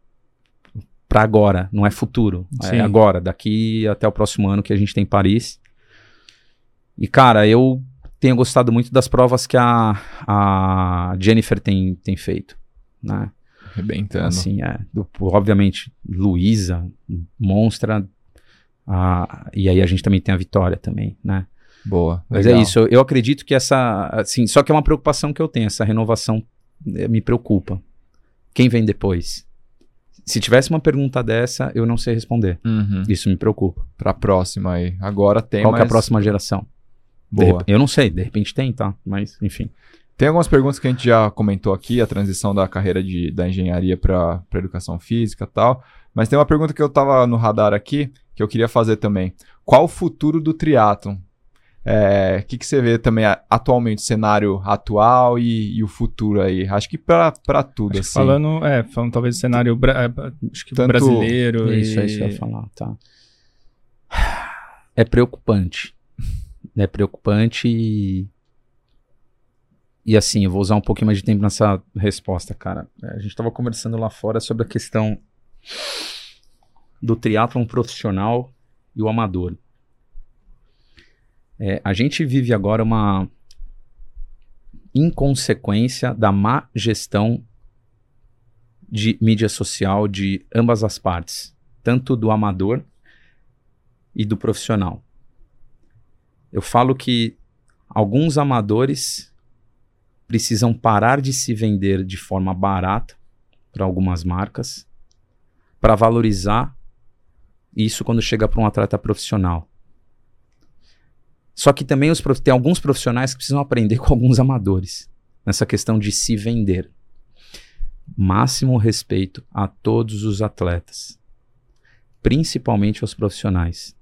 Speaker 3: para agora, não é futuro, é Sim. é agora, daqui até o próximo ano que a gente tem Paris. E cara, eu tenho gostado muito das provas que a, a Jennifer tem, tem feito, né?
Speaker 1: Arrebentando.
Speaker 3: Assim, é, do, obviamente, Luísa, monstra, ah, e aí a gente também tem a vitória também, né?
Speaker 1: Boa.
Speaker 3: Mas é isso, eu, acredito que essa, assim, só que é uma preocupação que eu tenho, essa renovação eh, me preocupa. Quem vem depois? Se tivesse uma pergunta dessa, eu não sei responder.
Speaker 1: Uhum.
Speaker 3: Isso me preocupa.
Speaker 1: Pra próxima aí. Agora tem
Speaker 3: Qual que é a próxima geração?
Speaker 1: Boa.
Speaker 3: Eu não sei, de repente tem, tá? Mas, enfim.
Speaker 1: Tem algumas perguntas que a gente já comentou aqui, a transição da carreira de, da engenharia para educação física e tal. Mas tem uma pergunta que eu tava no radar aqui, que eu queria fazer também. Qual o futuro do triatlon? O é, que, que você vê também atualmente, o cenário atual e, e o futuro aí? Acho que para tudo, assim.
Speaker 2: Falando, é, falando talvez do cenário bra acho que Tanto... brasileiro.
Speaker 3: Isso,
Speaker 2: e...
Speaker 3: é isso que eu ia falar, tá. É preocupante. É preocupante e e assim, eu vou usar um pouquinho mais de tempo nessa resposta, cara. É, a gente estava conversando lá fora sobre a questão do triatlon profissional e o amador. É, a gente vive agora uma inconsequência da má gestão de mídia social de ambas as partes, tanto do amador e do profissional. Eu falo que alguns amadores precisam parar de se vender de forma barata para algumas marcas para valorizar isso quando chega para um atleta profissional. Só que também os, tem alguns profissionais que precisam aprender com alguns amadores nessa questão de se vender. Máximo respeito a todos os atletas, principalmente aos profissionais.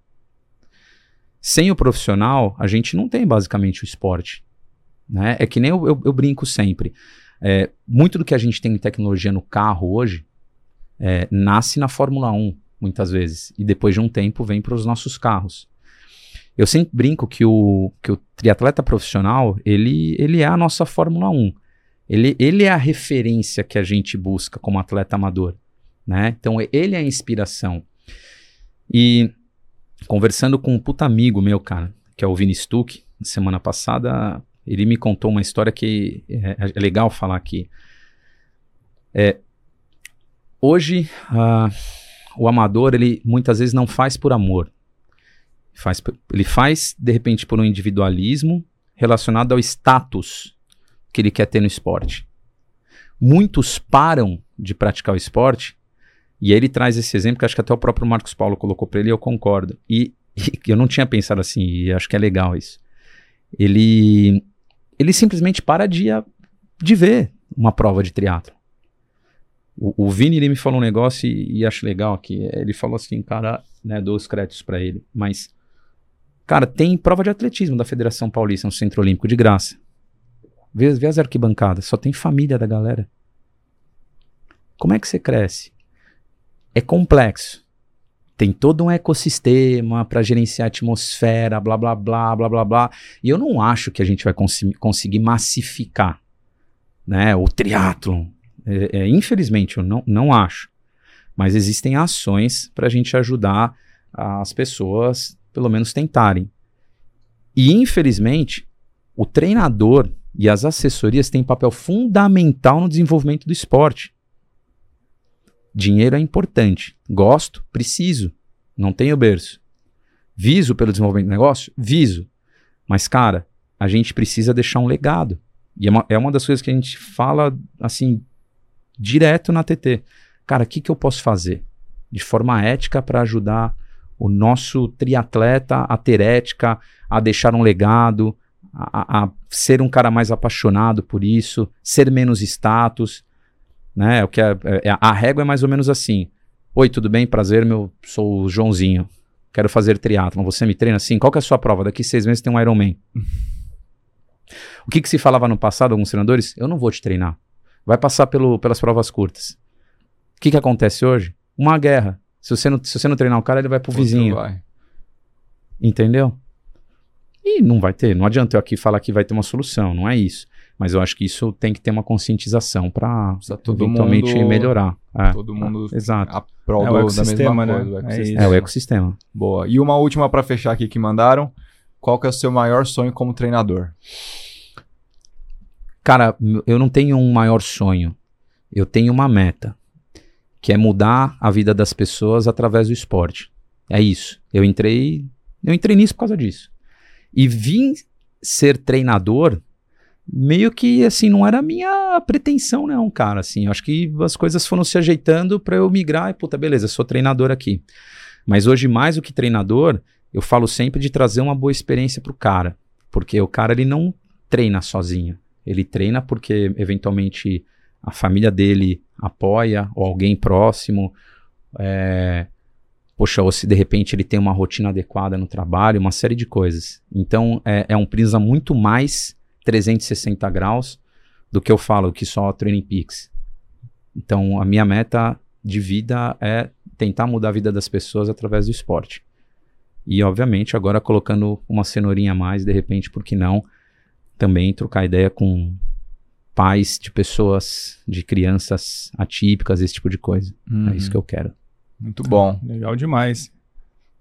Speaker 3: Sem o profissional, a gente não tem basicamente o esporte. Né? É que nem eu, eu, eu brinco sempre. É, muito do que a gente tem em tecnologia no carro hoje é, nasce na Fórmula 1, muitas vezes, e depois de um tempo vem para os nossos carros. Eu sempre brinco que o, que o triatleta profissional, ele, ele é a nossa Fórmula 1. Ele, ele é a referência que a gente busca como atleta amador. Né? Então, ele é a inspiração. E conversando com um puta amigo meu, cara, que é o Vini Stuck, semana passada, ele me contou uma história que é, é legal falar aqui. É, hoje, uh, o amador, ele muitas vezes não faz por amor. Faz, ele faz, de repente, por um individualismo relacionado ao status que ele quer ter no esporte. Muitos param de praticar o esporte, e aí ele traz esse exemplo que acho que até o próprio Marcos Paulo colocou para ele e eu concordo. E, e eu não tinha pensado assim, e acho que é legal isso. Ele ele simplesmente para de, de ver uma prova de triatlo. O, o Vini ele me falou um negócio e, e acho legal aqui. Ele falou assim, cara, né, dou os créditos para ele, mas cara, tem prova de atletismo da Federação Paulista no Centro Olímpico de graça. Vê, vê as arquibancadas, só tem família da galera. Como é que você cresce? É complexo tem todo um ecossistema para gerenciar a atmosfera, blá, blá, blá, blá, blá, blá. E eu não acho que a gente vai cons conseguir massificar né, o triatlon. É, é, infelizmente, eu não, não acho. Mas existem ações para a gente ajudar as pessoas, pelo menos, tentarem. E, infelizmente, o treinador e as assessorias têm papel fundamental no desenvolvimento do esporte. Dinheiro é importante. Gosto, preciso. Não tenho berço. Viso pelo desenvolvimento do negócio? Viso. Mas, cara, a gente precisa deixar um legado. E é uma, é uma das coisas que a gente fala, assim, direto na TT. Cara, o que, que eu posso fazer de forma ética para ajudar o nosso triatleta a ter ética, a deixar um legado, a, a, ser um cara mais apaixonado por isso, ser menos status. Né? O que é, é, a régua é mais ou menos assim. Oi, tudo bem? Prazer, meu, sou o Joãozinho. Quero fazer triatlon. Você me treina assim? Qual que é a sua prova? Daqui seis meses tem um Ironman. o que, que se falava no passado, alguns treinadores? Eu não vou te treinar. Vai passar pelo, pelas provas curtas. O que, que acontece hoje? Uma guerra. Se você, não, se você não treinar o cara, ele vai pro vizinho. Vai. Entendeu? E não vai ter. Não adianta eu aqui falar que vai ter uma solução. Não é isso. Mas eu acho que isso tem que ter uma conscientização para eventualmente mundo, melhorar.
Speaker 1: É, todo mundo
Speaker 3: é, exato.
Speaker 1: a prol é o ecossistema, né? Coisa,
Speaker 3: o ecossistema. É, é, o ecossistema.
Speaker 1: Boa. E uma última para fechar aqui que mandaram. Qual que é o seu maior sonho como treinador?
Speaker 3: Cara, eu não tenho um maior sonho. Eu tenho uma meta, que é mudar a vida das pessoas através do esporte. É isso. Eu entrei, eu entrei nisso por causa disso. E vim ser treinador meio que assim não era a minha pretensão não, cara, assim, acho que as coisas foram se ajeitando para eu migrar e puta, beleza, sou treinador aqui. Mas hoje mais do que treinador, eu falo sempre de trazer uma boa experiência pro cara, porque o cara ele não treina sozinho. Ele treina porque eventualmente a família dele apoia ou alguém próximo, é, poxa, ou se de repente ele tem uma rotina adequada no trabalho, uma série de coisas. Então é, é um Prisa muito mais 360 graus do que eu falo que só Training Peaks. Então, a minha meta de vida é tentar mudar a vida das pessoas através do esporte. E, obviamente, agora colocando uma cenourinha a mais, de repente, por que não, também trocar ideia com pais de pessoas, de crianças atípicas, esse tipo de coisa. Uhum. É isso que eu quero.
Speaker 1: Muito bom.
Speaker 2: Legal demais.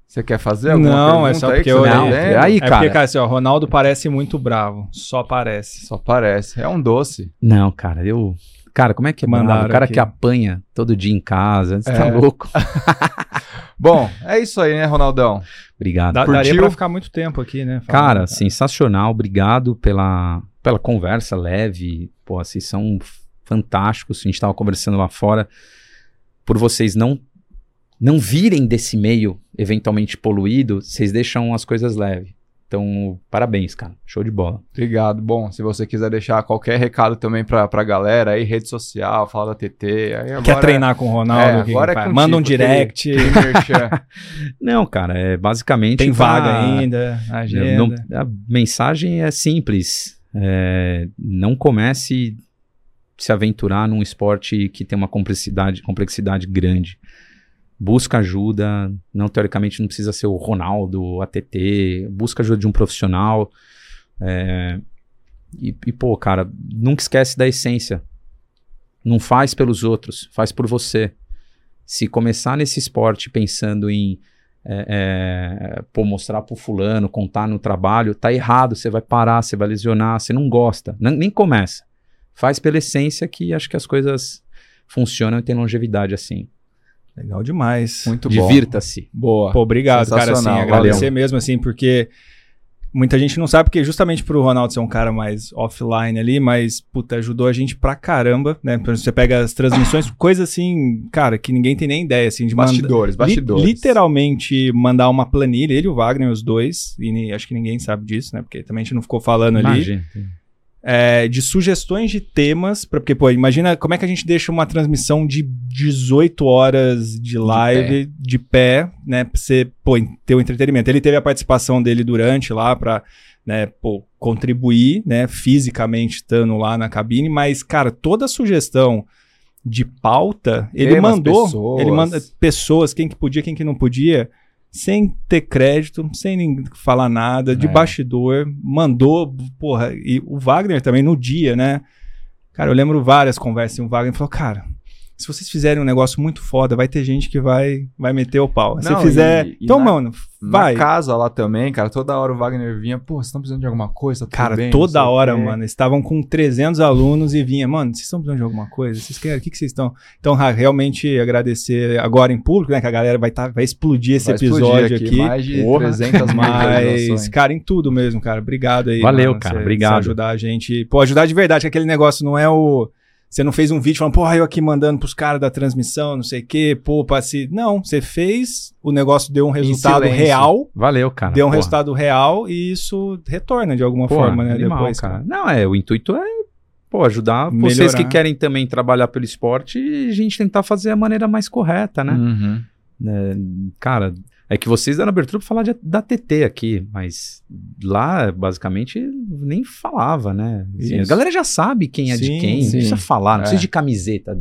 Speaker 1: Você quer fazer alguma
Speaker 2: Não, é só porque eu
Speaker 1: não,
Speaker 2: é aí, cara. É porque, cara, assim, ó, Ronaldo parece muito bravo. Só parece.
Speaker 1: Só parece. É um doce.
Speaker 3: Não, cara, eu. Cara, como é que é mandar? O cara aqui. que apanha todo dia em casa. Você tá é. tá louco?
Speaker 1: Bom, é isso aí, né, Ronaldão?
Speaker 3: Obrigado.
Speaker 2: Dá, daria pra ficar muito tempo aqui, né?
Speaker 3: Falando, cara, cara, sensacional. Obrigado pela, pela conversa leve. Pô, vocês são fantásticos. A gente tava conversando lá fora. Por vocês não não virem desse meio eventualmente poluído, vocês deixam as coisas leves. Então, parabéns, cara. Show de bola.
Speaker 1: Obrigado. Bom, se você quiser deixar qualquer recado também pra, pra galera aí, rede social, fala da TT. Aí
Speaker 2: Quer treinar com o Ronaldo? É, agora é contigo, Manda um direct.
Speaker 3: não, cara, é basicamente.
Speaker 2: Tem pra... vaga ainda, agenda. Não,
Speaker 3: a mensagem é simples. É, não comece se aventurar num esporte que tem uma complexidade, complexidade grande busca ajuda, não teoricamente não precisa ser o Ronaldo, ATT, busca ajuda de um profissional. É, e, e, pô, cara, nunca esquece da essência. Não faz pelos outros, faz por você. Se começar nesse esporte pensando em é, é, pô, mostrar pro fulano, contar no trabalho, tá errado, você vai parar, você vai lesionar, você não gosta, nem, nem começa. Faz pela essência que acho que as coisas funcionam e tem longevidade assim.
Speaker 2: Legal demais.
Speaker 3: Muito bom. Divirta-se.
Speaker 2: Boa. Pô, obrigado, cara. Assim, agradecer Valeu. mesmo, assim, porque muita gente não sabe, porque justamente pro Ronaldo ser um cara mais offline ali, mas, puta, ajudou a gente pra caramba, né? Você pega as transmissões, coisa assim, cara, que ninguém tem nem ideia, assim, de
Speaker 1: Bastidores, manda, bastidores.
Speaker 2: Li, literalmente mandar uma planilha, ele e o Wagner, os dois, e acho que ninguém sabe disso, né? Porque também a gente não ficou falando Imagina. ali é, de sugestões de temas, pra, porque, pô, imagina como é que a gente deixa uma transmissão de 18 horas de live de pé, de pé né, pra você, pô, ter o entretenimento. Ele teve a participação dele durante lá pra, né, pô, contribuir, né, fisicamente estando lá na cabine, mas, cara, toda sugestão de pauta, ele Temas, mandou, pessoas. ele manda pessoas, quem que podia, quem que não podia, sem ter crédito, sem falar nada, de é. bastidor, mandou, porra, e o Wagner também no dia, né? Cara, eu lembro várias conversas, e o Wagner falou, cara, se vocês fizerem um negócio muito foda, vai ter gente que vai, vai meter o pau. Se fizer. E, e então, na, mano, vai.
Speaker 1: Na casa lá também, cara, toda hora o Wagner vinha, pô, vocês estão precisando de alguma coisa?
Speaker 2: Tá cara, bem, toda hora, mano. Estavam com 300 alunos e vinha, mano, vocês estão precisando de alguma coisa? Vocês querem? O que, que vocês estão? Então, realmente agradecer agora em público, né? Que a galera vai, tá, vai explodir esse vai episódio explodir aqui, aqui.
Speaker 1: Mais de Porra. 300
Speaker 2: Mas, cara, em tudo mesmo, cara. Obrigado aí.
Speaker 3: Valeu,
Speaker 2: mano,
Speaker 3: cara. Cê, obrigado.
Speaker 2: ajudar a gente. Pô, ajudar de verdade, que aquele negócio não é o você não fez um vídeo falando, porra, eu aqui mandando pros caras da transmissão, não sei o quê, pô, se. Não, você fez, o negócio deu um resultado real.
Speaker 3: Valeu, cara.
Speaker 2: Deu um porra. resultado real e isso retorna de alguma porra, forma, né?
Speaker 3: Animal, depois, cara. Não, é, o intuito é pô, ajudar Melhorar. vocês que querem também trabalhar pelo esporte e a gente tentar fazer a maneira mais correta, né? Uhum. É, cara, é que vocês deram abertura para falar de, da TT aqui, mas lá, basicamente, nem falava, né? Assim, a galera já sabe quem é sim, de quem, sim. não precisa falar, não é. precisa de camiseta,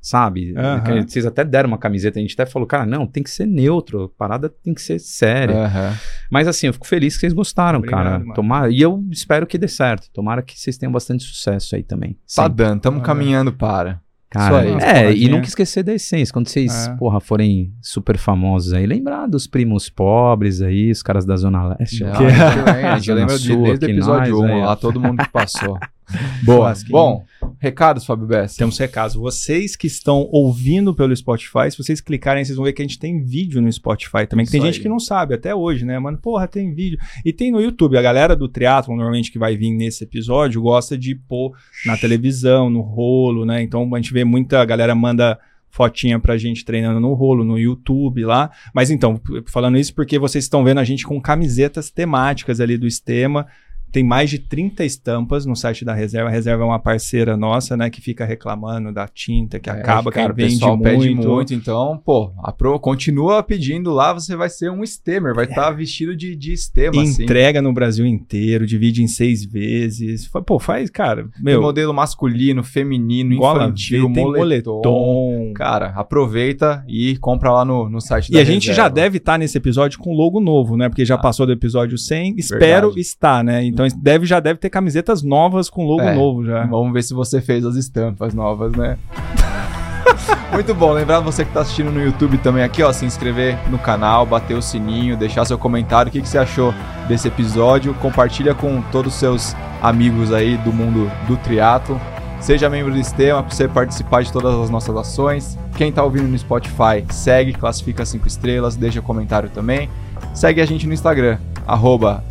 Speaker 3: sabe? Uhum. Vocês até deram uma camiseta, a gente até falou, cara, não, tem que ser neutro, a parada tem que ser séria. Uhum. Mas assim, eu fico feliz que vocês gostaram, Obrigado, cara. Tomara, e eu espero que dê certo. Tomara que vocês tenham bastante sucesso aí também.
Speaker 1: Tá dando, estamos caminhando para.
Speaker 3: Cara, é, e nunca esquecer da essência. Quando vocês, é. porra, forem super famosos aí, lembrar dos primos pobres aí, os caras da Zona Leste.
Speaker 1: Que... a gente lembra de, desde o episódio 1, lá todo mundo que passou. Boa. Bom, recados, Fábio Bess.
Speaker 2: Temos recados. Vocês que estão ouvindo pelo Spotify, se vocês clicarem, vocês vão ver que a gente tem vídeo no Spotify também. Que tem gente que não sabe até hoje, né? Mano, porra, tem vídeo. E tem no YouTube. A galera do triatlo normalmente que vai vir nesse episódio, gosta de pôr na televisão, no rolo, né? Então a gente vê muita galera manda fotinha pra gente treinando no rolo, no YouTube lá. Mas então, falando isso porque vocês estão vendo a gente com camisetas temáticas ali do Estema. Tem mais de 30 estampas no site da Reserva. A Reserva é uma parceira nossa, né? Que fica reclamando da tinta, que é, acaba, cara, que vende muito. pede muito.
Speaker 1: Então, pô, a Pro continua pedindo lá, você vai ser um stemer, vai estar é. tá vestido de, de
Speaker 2: assim. Entrega assim. no Brasil inteiro, divide em seis vezes. Pô, faz, cara, meu...
Speaker 1: Tem modelo masculino, feminino, infantil, tem moletom. moletom. Cara, aproveita e compra lá no, no site
Speaker 2: e da E a Reserva. gente já deve estar tá nesse episódio com logo novo, né? Porque já ah. passou do episódio 100. Espero Verdade. estar, né? Então, então deve, já deve ter camisetas novas com logo é, novo já.
Speaker 1: Vamos ver se você fez as estampas novas, né? Muito bom, lembrar você que está assistindo no YouTube também aqui, ó, se inscrever no canal, bater o sininho, deixar seu comentário, o que, que você achou desse episódio, compartilha com todos os seus amigos aí do mundo do triatlo. Seja membro do Sistema para você participar de todas as nossas ações. Quem está ouvindo no Spotify, segue, classifica 5 estrelas, deixa comentário também. Segue a gente no Instagram, arroba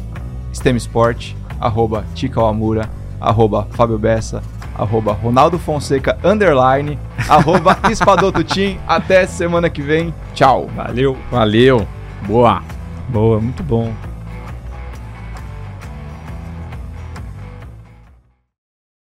Speaker 1: Sport arroba Tica Amura, arroba Fábio Bessa, arroba Ronaldo Fonseca, underline, arroba Espadoto Team. Até semana que vem. Tchau.
Speaker 2: Valeu.
Speaker 3: Valeu. Boa.
Speaker 2: Boa, muito bom.